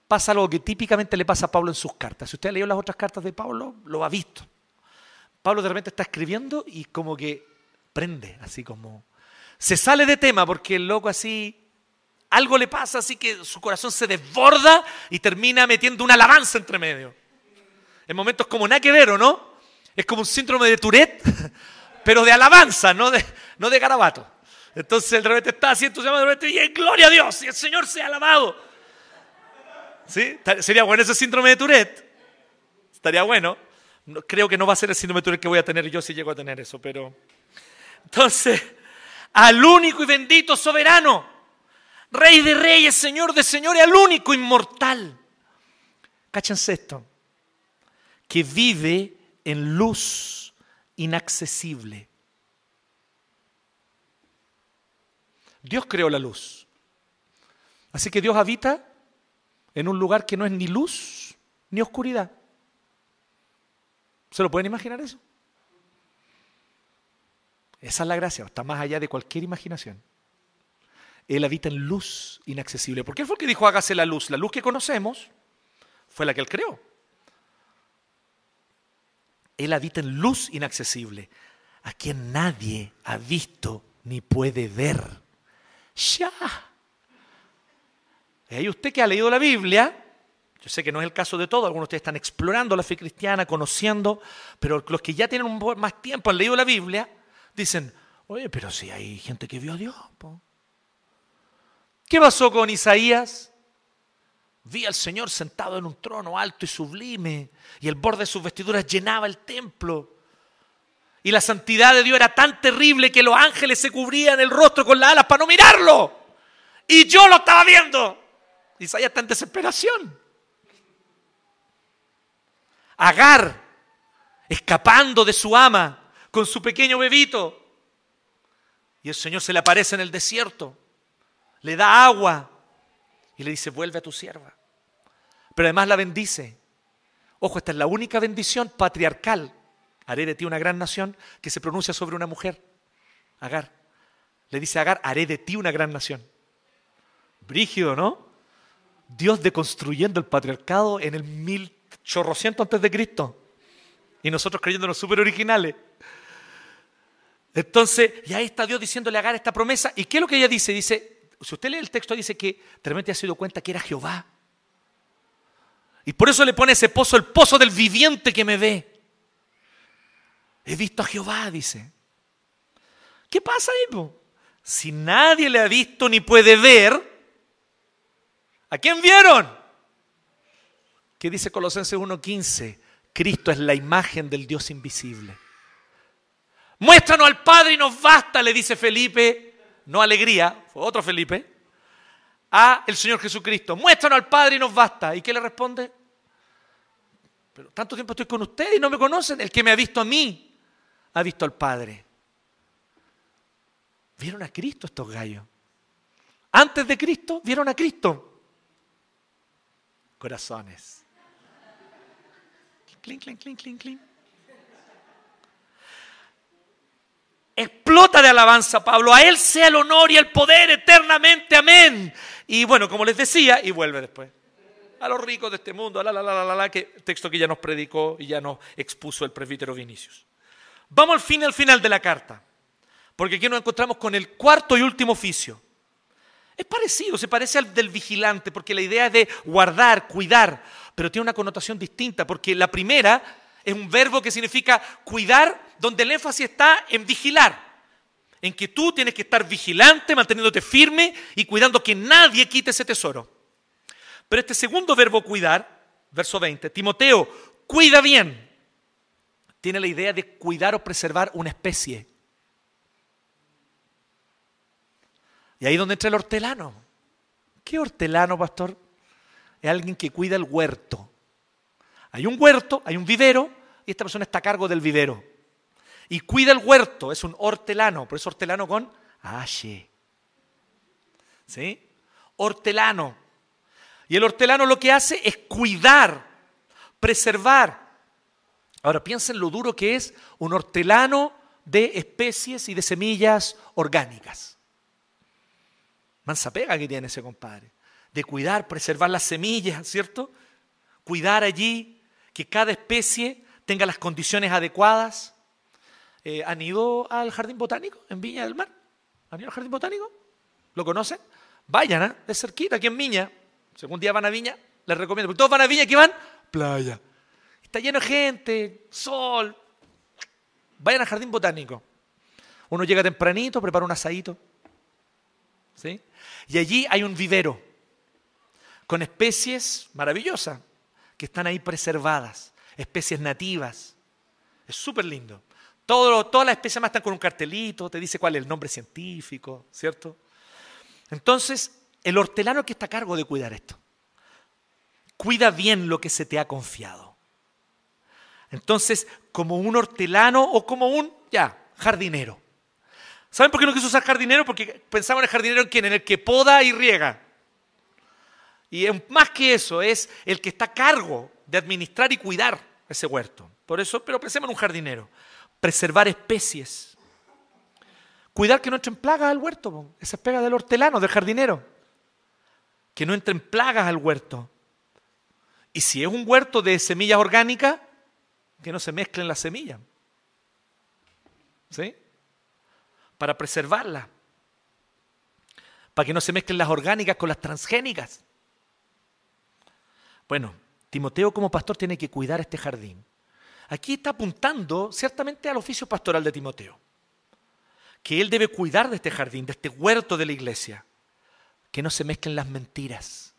pasa algo que típicamente le pasa a Pablo en sus cartas. Si usted ha leído las otras cartas de Pablo, lo ha visto. Pablo de repente está escribiendo y como que prende, así como... Se sale de tema porque el loco así... Algo le pasa así que su corazón se desborda y termina metiendo una alabanza entre medio. En momentos como nada que ver, ¿o no? Es como un síndrome de Tourette, pero de alabanza, no de, no de garabato. Entonces de repente está entusiasmado, de repente, y gloria a Dios, y el Señor sea alabado. ¿Sí? Sería bueno ese síndrome de Tourette. Estaría bueno. Creo que no va a ser el síndrome de que voy a tener yo si llego a tener eso, pero... Entonces, al único y bendito soberano, Rey de reyes, Señor de señores, al único inmortal. Cáchense esto. Que vive en luz inaccesible. Dios creó la luz. Así que Dios habita en un lugar que no es ni luz ni oscuridad. ¿Se lo pueden imaginar eso? Esa es la gracia, está más allá de cualquier imaginación. Él habita en luz inaccesible. ¿Por qué fue el que dijo hágase la luz? La luz que conocemos fue la que él creó. Él habita en luz inaccesible, a quien nadie ha visto ni puede ver. Ya. Y ahí usted que ha leído la Biblia, yo sé que no es el caso de todos, algunos de ustedes están explorando la fe cristiana, conociendo, pero los que ya tienen un más tiempo, han leído la Biblia, dicen, oye, pero si hay gente que vio a Dios. ¿Qué pasó con Isaías? Vi al Señor sentado en un trono alto y sublime, y el borde de sus vestiduras llenaba el templo. Y la santidad de Dios era tan terrible que los ángeles se cubrían el rostro con las alas para no mirarlo. Y yo lo estaba viendo. Isaías está en desesperación. Agar, escapando de su ama con su pequeño bebito. Y el Señor se le aparece en el desierto le da agua y le dice, vuelve a tu sierva. Pero además la bendice. Ojo, esta es la única bendición patriarcal, haré de ti una gran nación, que se pronuncia sobre una mujer. Agar. Le dice Agar, haré de ti una gran nación. Brígido, ¿no? Dios deconstruyendo el patriarcado en el mil chorrociento antes de Cristo. Y nosotros creyéndonos súper originales. Entonces, y ahí está Dios diciéndole a Agar esta promesa. ¿Y qué es lo que ella dice? Dice, si usted lee el texto, dice que de ha sido cuenta que era Jehová. Y por eso le pone ese pozo, el pozo del viviente que me ve. He visto a Jehová, dice. ¿Qué pasa ahí? Si nadie le ha visto ni puede ver, ¿a quién vieron? ¿Qué dice Colosenses 1.15? Cristo es la imagen del Dios invisible. Muéstranos al Padre y nos basta, le dice Felipe no alegría, fue otro Felipe, a el Señor Jesucristo. Muéstranos al Padre y nos basta. ¿Y qué le responde? Pero tanto tiempo estoy con ustedes y no me conocen. El que me ha visto a mí, ha visto al Padre. Vieron a Cristo estos gallos. Antes de Cristo, vieron a Cristo. Corazones. Clink, clink, clink, clink, clink. Explota de alabanza Pablo. A Él sea el honor y el poder eternamente. Amén. Y bueno, como les decía, y vuelve después. A los ricos de este mundo, la, la, la, la, la, que texto que ya nos predicó y ya nos expuso el presbítero Vinicius. Vamos al fin, al final de la carta. Porque aquí nos encontramos con el cuarto y último oficio. Es parecido, se parece al del vigilante, porque la idea es de guardar, cuidar, pero tiene una connotación distinta, porque la primera es un verbo que significa cuidar, donde el énfasis está en vigilar. En que tú tienes que estar vigilante, manteniéndote firme y cuidando que nadie quite ese tesoro. Pero este segundo verbo cuidar, verso 20, Timoteo, cuida bien, tiene la idea de cuidar o preservar una especie. Y ahí es donde entra el hortelano. ¿Qué hortelano, pastor? Es alguien que cuida el huerto. Hay un huerto, hay un vivero, y esta persona está a cargo del vivero. Y cuida el huerto, es un hortelano, por eso hortelano con H. ¿Sí? Hortelano. Y el hortelano lo que hace es cuidar, preservar, Ahora piensen lo duro que es un hortelano de especies y de semillas orgánicas. Mansa pega que tiene ese compadre. De cuidar, preservar las semillas, ¿cierto? Cuidar allí que cada especie tenga las condiciones adecuadas. Eh, ¿Han ido al Jardín Botánico en Viña del Mar? ¿Han ido al Jardín Botánico? ¿Lo conocen? Vayan, ¿eh? de cerquita, aquí en Viña. Si algún día van a Viña, les recomiendo. Porque todos van a Viña, ¿qué van? Playa. Está lleno de gente, sol. Vayan al Jardín Botánico. Uno llega tempranito, prepara un asadito. ¿Sí? Y allí hay un vivero con especies maravillosas que están ahí preservadas, especies nativas. Es súper lindo. Todas las especies más están con un cartelito, te dice cuál es el nombre científico, ¿cierto? Entonces, el hortelano que está a cargo de cuidar esto. Cuida bien lo que se te ha confiado. Entonces, como un hortelano o como un, ya, jardinero. ¿Saben por qué no quiso usar jardinero? Porque pensamos en el jardinero en quién, en el que poda y riega. Y más que eso, es el que está a cargo de administrar y cuidar ese huerto. Por eso, pero pensemos en un jardinero. Preservar especies. Cuidar que no entren plagas al huerto. Esa es pega del hortelano, del jardinero. Que no entren plagas al huerto. Y si es un huerto de semillas orgánicas, que no se mezclen las semillas. ¿Sí? Para preservarlas. Para que no se mezclen las orgánicas con las transgénicas. Bueno, Timoteo como pastor tiene que cuidar este jardín. Aquí está apuntando ciertamente al oficio pastoral de Timoteo, que él debe cuidar de este jardín, de este huerto de la iglesia, que no se mezclen las mentiras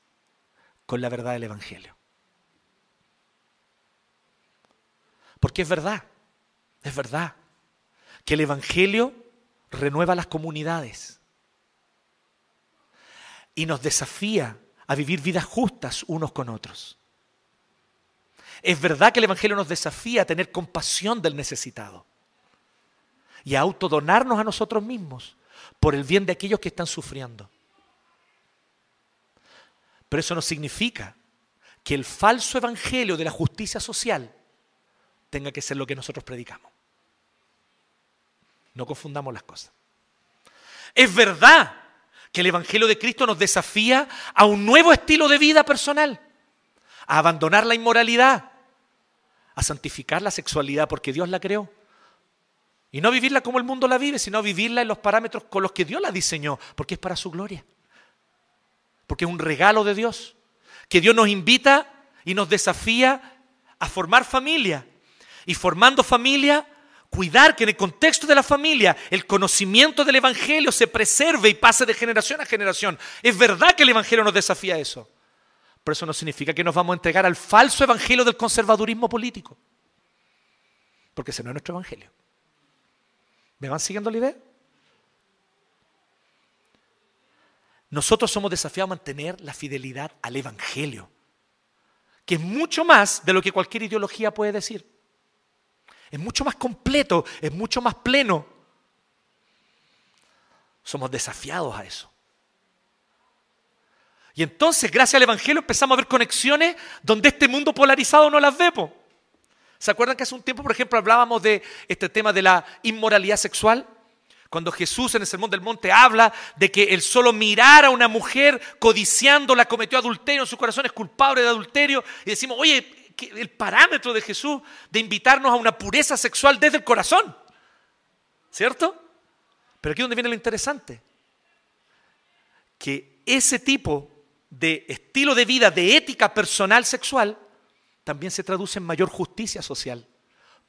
con la verdad del Evangelio. Porque es verdad, es verdad, que el Evangelio renueva las comunidades y nos desafía a vivir vidas justas unos con otros. Es verdad que el Evangelio nos desafía a tener compasión del necesitado y a autodonarnos a nosotros mismos por el bien de aquellos que están sufriendo. Pero eso no significa que el falso Evangelio de la justicia social tenga que ser lo que nosotros predicamos. No confundamos las cosas. Es verdad que el Evangelio de Cristo nos desafía a un nuevo estilo de vida personal, a abandonar la inmoralidad, a santificar la sexualidad porque Dios la creó. Y no vivirla como el mundo la vive, sino vivirla en los parámetros con los que Dios la diseñó, porque es para su gloria. Porque es un regalo de Dios, que Dios nos invita y nos desafía a formar familia. Y formando familia, cuidar que en el contexto de la familia el conocimiento del Evangelio se preserve y pase de generación a generación. Es verdad que el Evangelio nos desafía a eso. Pero eso no significa que nos vamos a entregar al falso Evangelio del conservadurismo político. Porque ese no es nuestro Evangelio. ¿Me van siguiendo la idea? Nosotros somos desafiados a mantener la fidelidad al Evangelio, que es mucho más de lo que cualquier ideología puede decir. Es mucho más completo, es mucho más pleno. Somos desafiados a eso. Y entonces, gracias al Evangelio, empezamos a ver conexiones donde este mundo polarizado no las ve. ¿Se acuerdan que hace un tiempo, por ejemplo, hablábamos de este tema de la inmoralidad sexual? Cuando Jesús en el Sermón del Monte habla de que el solo mirar a una mujer codiciándola cometió adulterio en su corazón es culpable de adulterio. Y decimos, oye, el parámetro de Jesús de invitarnos a una pureza sexual desde el corazón. ¿Cierto? Pero aquí es donde viene lo interesante. Que ese tipo de estilo de vida, de ética personal sexual, también se traduce en mayor justicia social.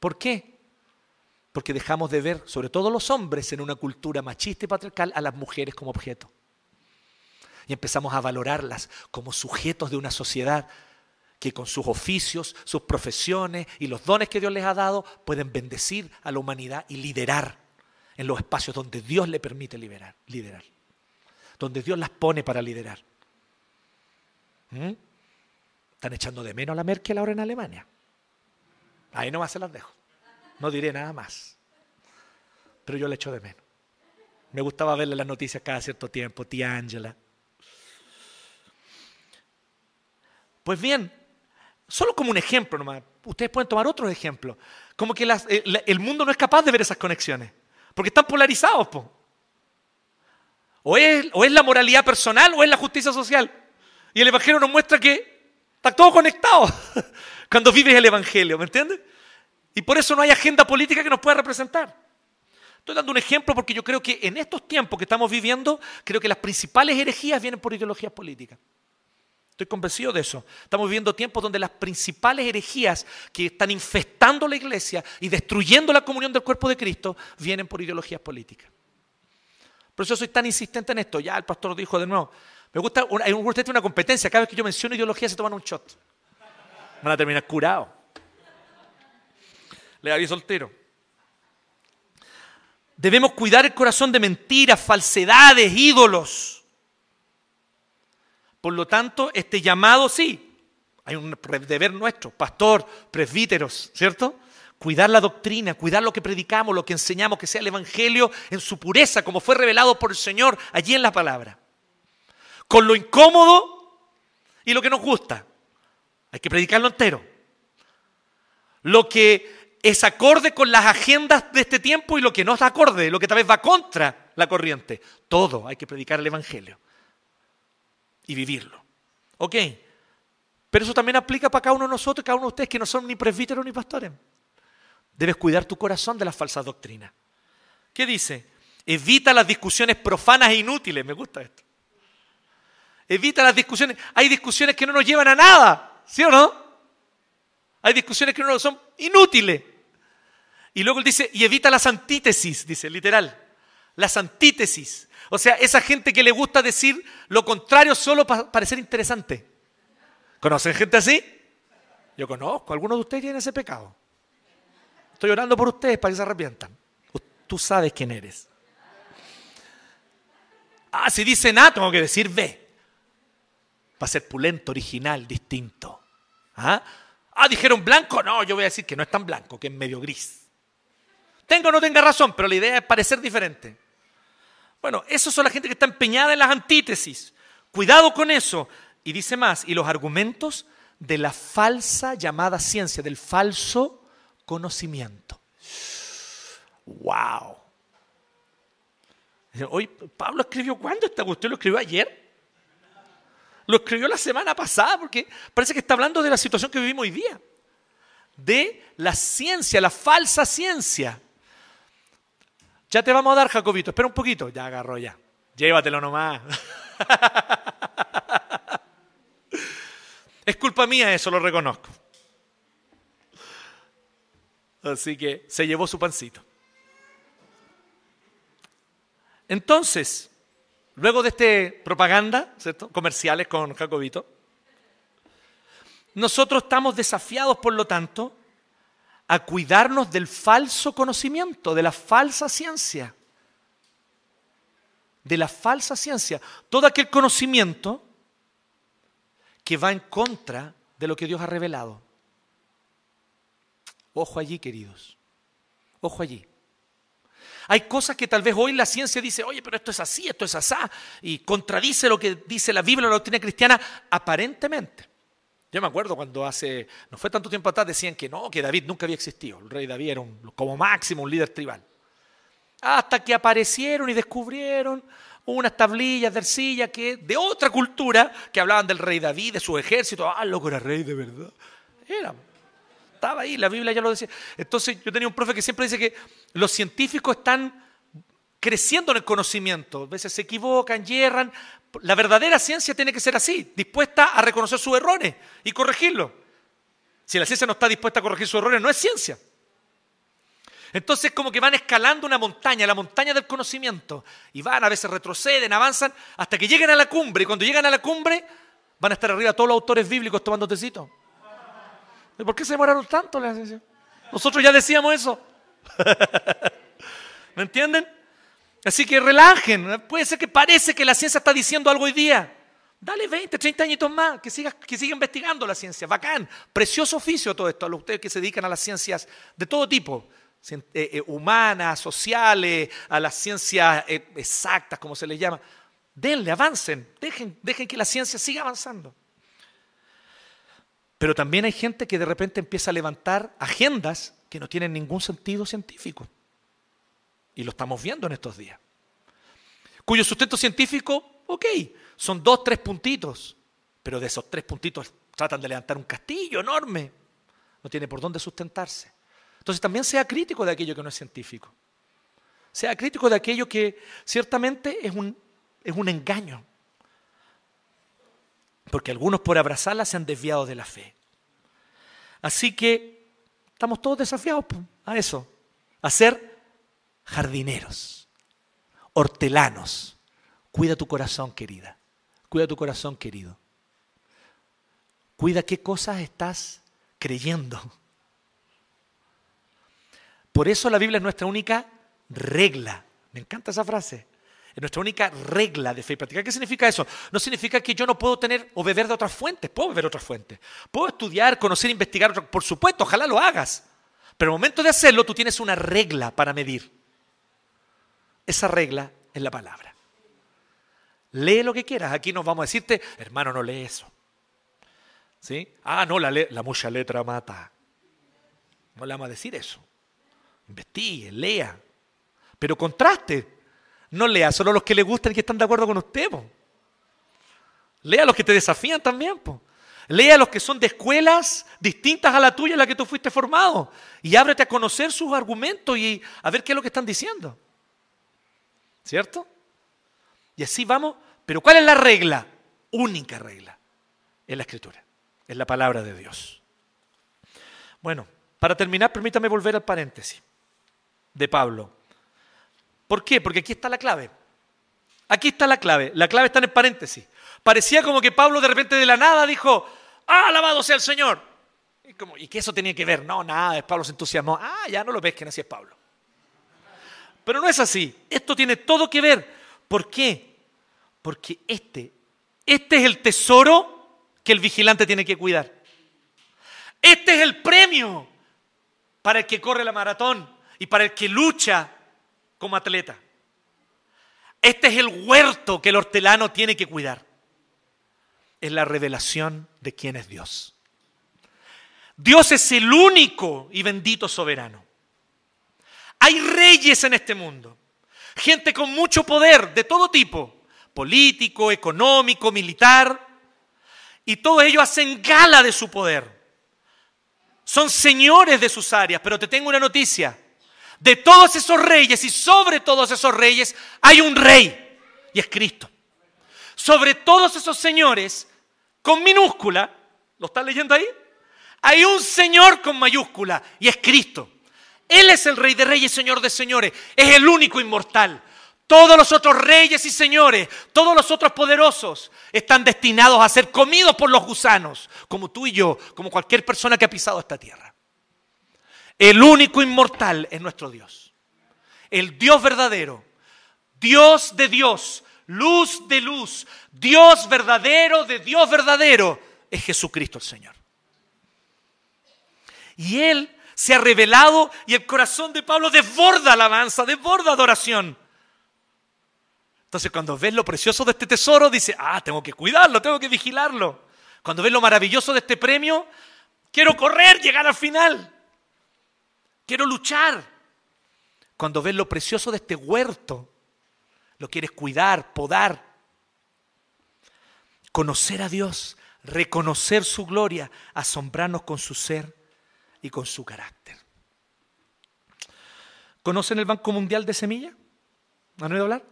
¿Por qué? Porque dejamos de ver, sobre todo los hombres, en una cultura machista y patriarcal, a las mujeres como objeto. Y empezamos a valorarlas como sujetos de una sociedad que con sus oficios, sus profesiones y los dones que Dios les ha dado pueden bendecir a la humanidad y liderar en los espacios donde Dios le permite liderar, liderar donde Dios las pone para liderar. ¿Mm? Están echando de menos a la Merkel ahora en Alemania. Ahí nomás se las dejo. No diré nada más. Pero yo le echo de menos. Me gustaba verle las noticias cada cierto tiempo, tía Angela. Pues bien, Solo como un ejemplo nomás. Ustedes pueden tomar otros ejemplos. Como que las- el, mundo no es capaz de ver esas conexiones. Porque están polarizados, po. O es, o es la moralidad personal o es la justicia social. Y el Evangelio nos muestra que está todo conectado cuando vives el Evangelio, ¿me entiendes? Y por eso no hay agenda política que nos pueda representar. Estoy dando un ejemplo porque yo creo que en estos tiempos que estamos viviendo, creo que las principales herejías vienen por ideologías políticas. Estoy convencido de eso. Estamos viviendo tiempos donde las principales herejías que están infestando la iglesia y destruyendo la comunión del cuerpo de Cristo vienen por ideologías políticas. Por eso soy tan insistente en esto. Ya el pastor dijo de nuevo. Me gusta, hay una competencia. Cada vez que yo menciono ideología se toman un shot. Van a terminar curados. Le aviso el tiro. Debemos cuidar el corazón de mentiras, falsedades, ídolos. Por lo tanto, este llamado sí, hay un deber nuestro, pastor, presbíteros, ¿cierto? Cuidar la doctrina, cuidar lo que predicamos, lo que enseñamos, que sea el Evangelio en su pureza, como fue revelado por el Señor allí en la palabra. Con lo incómodo y lo que nos gusta. Hay que predicarlo entero. Lo que es acorde con las agendas de este tiempo y lo que no es acorde, lo que tal vez va contra la corriente. Todo hay que predicar el Evangelio y vivirlo. ¿Ok? Pero eso también aplica para cada uno de nosotros, cada uno de ustedes que no son ni presbíteros ni pastores. Debes cuidar tu corazón de las falsas doctrinas. ¿Qué dice? Evita las discusiones profanas e inútiles. Me gusta esto. Evita las discusiones. Hay discusiones que no nos llevan a nada, ¿sí o no? Hay discusiones que no son inútiles. Y luego él dice, y evita las antítesis, dice literal. Las antítesis. O sea, esa gente que le gusta decir lo contrario solo para parecer interesante. ¿Conocen gente así? Yo conozco, algunos de ustedes tienen ese pecado. Estoy orando por ustedes para que se arrepientan. Tú sabes quién eres. Ah, si dicen A, tengo que decir B. Para ser pulento, original, distinto. ¿Ah? ah, dijeron blanco. No, yo voy a decir que no es tan blanco, que es medio gris. Tenga o no tenga razón, pero la idea es parecer diferente. Bueno, esos son la gente que está empeñada en las antítesis. Cuidado con eso. Y dice más, y los argumentos de la falsa llamada ciencia, del falso conocimiento. ¡Wow! Hoy, Pablo escribió cuándo esta cuestión? ¿Lo escribió ayer? Lo escribió la semana pasada porque parece que está hablando de la situación que vivimos hoy día. De la ciencia, la falsa ciencia. Ya te vamos a dar, Jacobito. Espera un poquito. Ya agarró ya. Llévatelo nomás. es culpa mía eso, lo reconozco. Así que se llevó su pancito. Entonces, luego de este propaganda, ¿cierto? Comerciales con Jacobito, nosotros estamos desafiados, por lo tanto, a cuidarnos del falso conocimiento, de la falsa ciencia. De la falsa ciencia. Todo aquel conocimiento que va en contra de lo que Dios ha revelado. Ojo allí, queridos. Ojo allí. Hay cosas que tal vez hoy la ciencia dice, oye, pero esto es así, esto es asá, y contradice lo que dice la Biblia, la doctrina cristiana, aparentemente. Yo me acuerdo cuando hace, no fue tanto tiempo atrás, decían que no, que David nunca había existido. El rey David era un, como máximo un líder tribal. Hasta que aparecieron y descubrieron unas tablillas de arcilla que, de otra cultura que hablaban del rey David, de su ejército. Ah, loco, era rey de verdad. Era. Estaba ahí, la Biblia ya lo decía. Entonces yo tenía un profe que siempre dice que los científicos están creciendo en el conocimiento. A veces se equivocan, yerran. La verdadera ciencia tiene que ser así, dispuesta a reconocer sus errores y corregirlos. Si la ciencia no está dispuesta a corregir sus errores, no es ciencia. Entonces como que van escalando una montaña, la montaña del conocimiento, y van, a veces retroceden, avanzan, hasta que lleguen a la cumbre, y cuando llegan a la cumbre van a estar arriba todos los autores bíblicos tomando tecito. ¿Y por qué se demoraron tanto? Nosotros ya decíamos eso. ¿Me entienden? Así que relajen. Puede ser que parece que la ciencia está diciendo algo hoy día. Dale 20, 30 añitos más, que siga, que siga investigando la ciencia. Bacán. Precioso oficio todo esto, a ustedes que se dedican a las ciencias de todo tipo. Eh, eh, humanas, sociales, a las ciencias eh, exactas, como se les llama. Denle, avancen. Dejen, dejen que la ciencia siga avanzando. Pero también hay gente que de repente empieza a levantar agendas que no tienen ningún sentido científico. Y lo estamos viendo en estos días. Cuyo sustento científico, ok, son dos, tres puntitos. Pero de esos tres puntitos tratan de levantar un castillo enorme. No tiene por dónde sustentarse. Entonces también sea crítico de aquello que no es científico. Sea crítico de aquello que ciertamente es un, es un engaño. Porque algunos por abrazarla se han desviado de la fe. Así que estamos todos desafiados a eso, a ser jardineros, hortelanos. Cuida tu corazón, querida. Cuida tu corazón, querido. Cuida qué cosas estás creyendo. Por eso la Biblia es nuestra única regla. Me encanta esa frase. Es nuestra única regla de fe y práctica. ¿Qué significa eso? No significa que yo no puedo tener o beber de otras fuentes. Puedo beber otras fuentes. Puedo estudiar, conocer, investigar. Por supuesto, ojalá lo hagas. Pero al momento de hacerlo, tú tienes una regla para medir. Esa regla es la palabra. Lee lo que quieras. Aquí nos vamos a decirte, hermano, no lee eso. ¿Sí? Ah, no, la, la mucha letra mata. No le vamos a decir eso. Investigue, lea. Pero contraste. No lea solo los que le gustan y que están de acuerdo con usted. Lea los que te desafían también. Lea los que son de escuelas distintas a la tuya en la que tú fuiste formado. Y ábrete a conocer sus argumentos y a ver qué es lo que están diciendo. ¿Cierto? Y así vamos. Pero ¿cuál es la regla? Única regla. Es la escritura. Es la palabra de Dios. Bueno, para terminar, permítame volver al paréntesis de Pablo. ¿Por qué? Porque aquí está la clave. Aquí está la clave. La clave está en el paréntesis. Parecía como que Pablo de repente de la nada dijo, ¡ah, alabado sea el Señor! Y, como, ¿Y qué eso tenía que ver? No, nada, Pablo se entusiasmó. Ah, ya no lo ves, que así es Pablo. Pero no es así. Esto tiene todo que ver. ¿Por qué? Porque este, este es el tesoro que el vigilante tiene que cuidar. Este es el premio para el que corre la maratón y para el que lucha como atleta. Este es el huerto que el hortelano tiene que cuidar. Es la revelación de quién es Dios. Dios es el único y bendito soberano. Hay reyes en este mundo, gente con mucho poder de todo tipo, político, económico, militar, y todos ellos hacen gala de su poder. Son señores de sus áreas, pero te tengo una noticia. De todos esos reyes y sobre todos esos reyes hay un rey y es Cristo. Sobre todos esos señores con minúscula, ¿lo están leyendo ahí? Hay un Señor con mayúscula y es Cristo. Él es el Rey de Reyes, Señor de Señores. Es el único inmortal. Todos los otros reyes y señores, todos los otros poderosos están destinados a ser comidos por los gusanos, como tú y yo, como cualquier persona que ha pisado esta tierra. El único inmortal es nuestro Dios. El Dios verdadero. Dios de Dios. Luz de luz. Dios verdadero de Dios verdadero. Es Jesucristo el Señor. Y Él se ha revelado y el corazón de Pablo desborda alabanza, desborda adoración. Entonces cuando ves lo precioso de este tesoro, dice, ah, tengo que cuidarlo, tengo que vigilarlo. Cuando ves lo maravilloso de este premio, quiero correr, llegar al final. Quiero luchar. Cuando ves lo precioso de este huerto, lo quieres cuidar, podar. Conocer a Dios, reconocer su gloria, asombrarnos con su ser y con su carácter. ¿Conocen el Banco Mundial de Semilla? ¿Han oído hablar?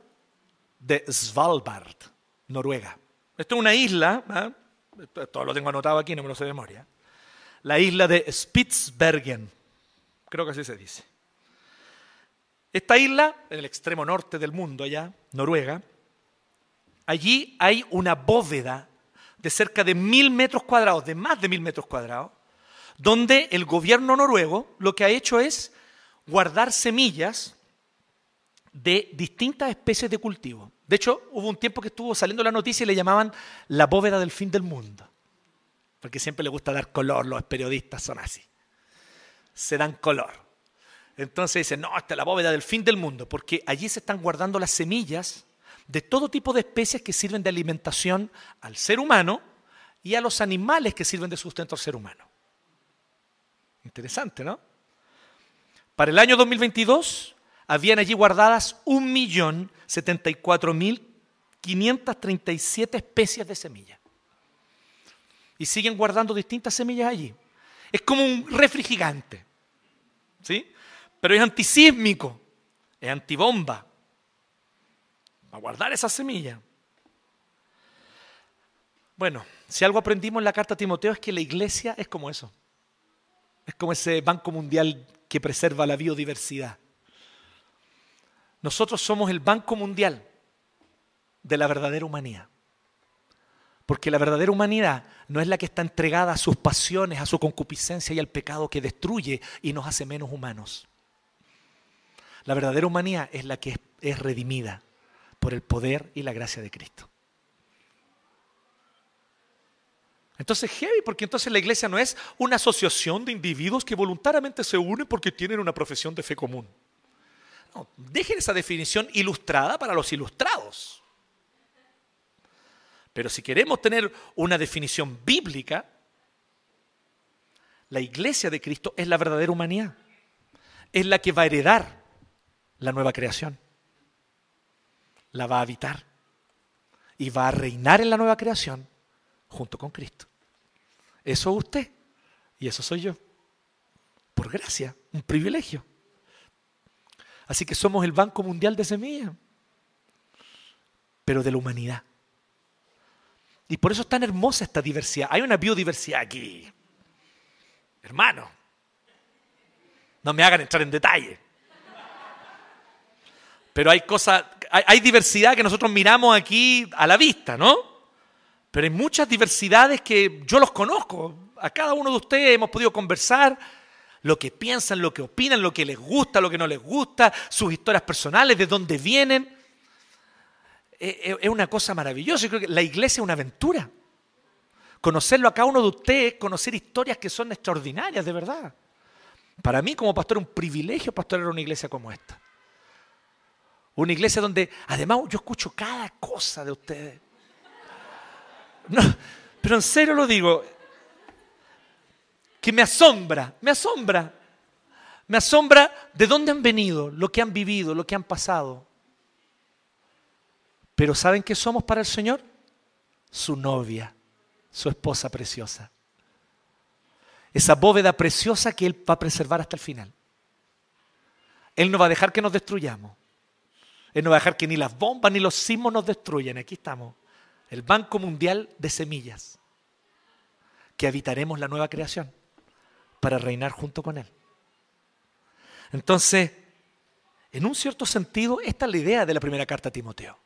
De Svalbard, Noruega. Esto es una isla, ¿eh? todo lo tengo anotado aquí, no me lo sé de memoria. La isla de Spitsbergen, Creo que así se dice. Esta isla, en el extremo norte del mundo, allá, Noruega, allí hay una bóveda de cerca de mil metros cuadrados, de más de mil metros cuadrados, donde el gobierno noruego lo que ha hecho es guardar semillas de distintas especies de cultivo. De hecho, hubo un tiempo que estuvo saliendo la noticia y le llamaban la bóveda del fin del mundo, porque siempre le gusta dar color, los periodistas son así se dan color. Entonces dicen, no, esta es la bóveda del fin del mundo, porque allí se están guardando las semillas de todo tipo de especies que sirven de alimentación al ser humano y a los animales que sirven de sustento al ser humano. Interesante, ¿no? Para el año 2022 habían allí guardadas 1.074.537 especies de semillas. Y siguen guardando distintas semillas allí. Es como un refri gigante. ¿Sí? Pero es antisísmico, es antibomba. Va a guardar esa semilla. Bueno, si algo aprendimos en la carta a Timoteo es que la iglesia es como eso. Es como ese banco mundial que preserva la biodiversidad. Nosotros somos el banco mundial de la verdadera humanidad. Porque la verdadera humanidad no es la que está entregada a sus pasiones, a su concupiscencia y al pecado que destruye y nos hace menos humanos. La verdadera humanidad es la que es, redimida por el poder y la gracia de Cristo. Entonces, heavy, porque entonces la iglesia no es una asociación de individuos que voluntariamente se unen porque tienen una profesión de fe común. Dejen esa definición ilustrada para los ilustrados. Pero si queremos tener una definición bíblica, la iglesia de Cristo es la verdadera humanidad. Es la que va a heredar la nueva creación. La va a habitar. Y va a reinar en la nueva creación junto con Cristo. Eso es usted y eso soy yo. Por gracia, un privilegio. Así que somos el Banco Mundial de Semillas, pero de la humanidad. Y por eso es tan hermosa esta diversidad. Hay una biodiversidad aquí. Hermano, no me hagan entrar en detalle. Pero hay cosas, hay, hay diversidad que nosotros miramos aquí a la vista, ¿no? Pero hay muchas diversidades que yo los conozco. A cada uno de ustedes hemos podido conversar lo que piensan, lo que opinan, lo que les gusta, lo que no les gusta, sus historias personales, de dónde vienen. Eh, eh, es una cosa maravillosa. Yo creo que la iglesia es una aventura. Conocerlo a cada uno de ustedes, conocer historias que son extraordinarias, de verdad. Para mí, como pastor, es un privilegio pastorear una iglesia como esta. Una iglesia donde, además, yo escucho cada cosa de ustedes. No, pero en serio lo digo, que me asombra, me asombra, me asombra de dónde han venido, lo que han vivido, lo que han pasado. Pero ¿saben qué somos para el Señor? Su novia, su esposa preciosa. Esa bóveda preciosa que Él va a preservar hasta el final. Él no va a dejar que nos destruyamos. Él no va a dejar que ni las bombas ni los sismos nos destruyan. Aquí estamos el Banco Mundial de Semillas, que habitaremos la nueva creación para reinar junto con Él. Entonces, en un cierto sentido, esta es la idea de la primera carta a Timoteo.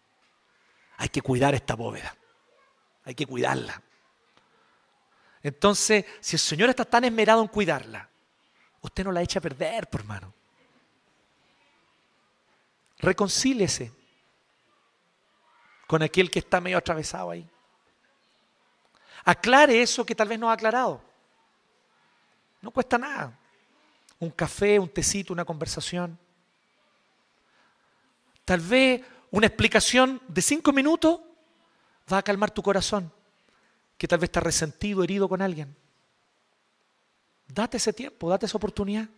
Hay que cuidar esta bóveda, hay que cuidarla. Entonces, si el Señor está tan esmerado en cuidarla, usted no la echa a perder, por hermano. Reconcíliese con aquel que está medio atravesado ahí. Aclare eso que tal vez no ha aclarado. No cuesta nada. Un café, un tecito, una conversación. Tal vez una explicación de cinco minutos va a calmar tu corazón, que tal vez está resentido, herido con alguien. Date ese tiempo, date esa oportunidad.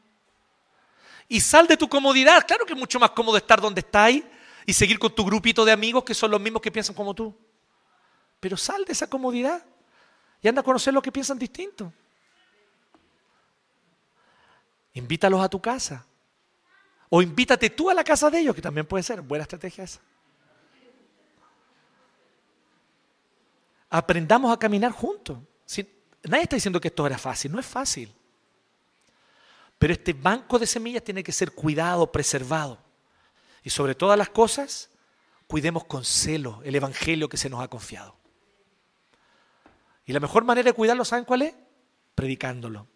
Y sal de tu comodidad. Claro que es mucho más cómodo estar donde ahí y seguir con tu grupito de amigos que son los mismos que piensan como tú. Pero sal de esa comodidad y anda a conocer lo que piensan distinto. Invítalos a tu casa. O invítate tú a la casa de ellos, que también puede ser buena estrategia esa. Aprendamos a caminar juntos. nadie está diciendo que esto era fácil, no es fácil. Pero este banco de semillas tiene que ser cuidado, preservado. Y sobre todas las cosas, cuidemos con celo el Evangelio que se nos ha confiado. Y la mejor manera de cuidarlo, ¿saben cuál es? Predicándolo.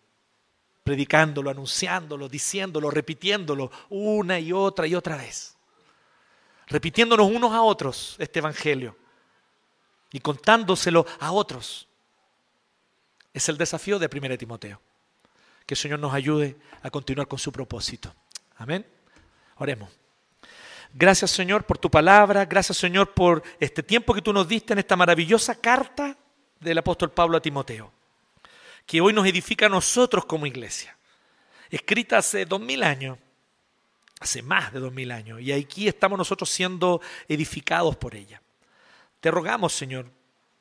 Predicándolo, anunciándolo, diciéndolo, repitiéndolo una y otra y otra vez. Repitiéndonos unos a otros este Evangelio y contándoselo a otros. Es el desafío de 1 Timoteo. Que el Señor nos ayude a continuar con su propósito. Amén. Oremos. Gracias Señor por tu palabra, gracias Señor por este tiempo que tú nos diste en esta maravillosa carta del apóstol Pablo a Timoteo, que hoy nos edifica a nosotros como iglesia, escrita hace dos mil años, hace más de dos mil años, y aquí estamos nosotros siendo edificados por ella. Te rogamos, Señor,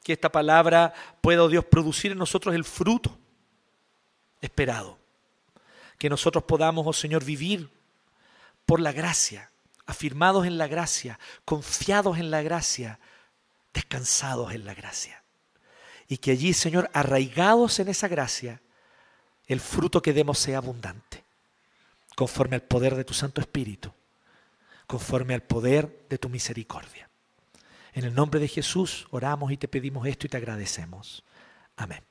que esta palabra pueda, oh Dios, producir en nosotros el fruto esperado. Que nosotros podamos, oh Señor, vivir por la gracia, afirmados en la gracia, confiados en la gracia, descansados en la gracia. Y que allí, Señor, arraigados en esa gracia, el fruto que demos sea abundante, conforme al poder de tu Santo Espíritu, conforme al poder de tu misericordia. En el nombre de Jesús oramos y te pedimos esto y te agradecemos. Amén.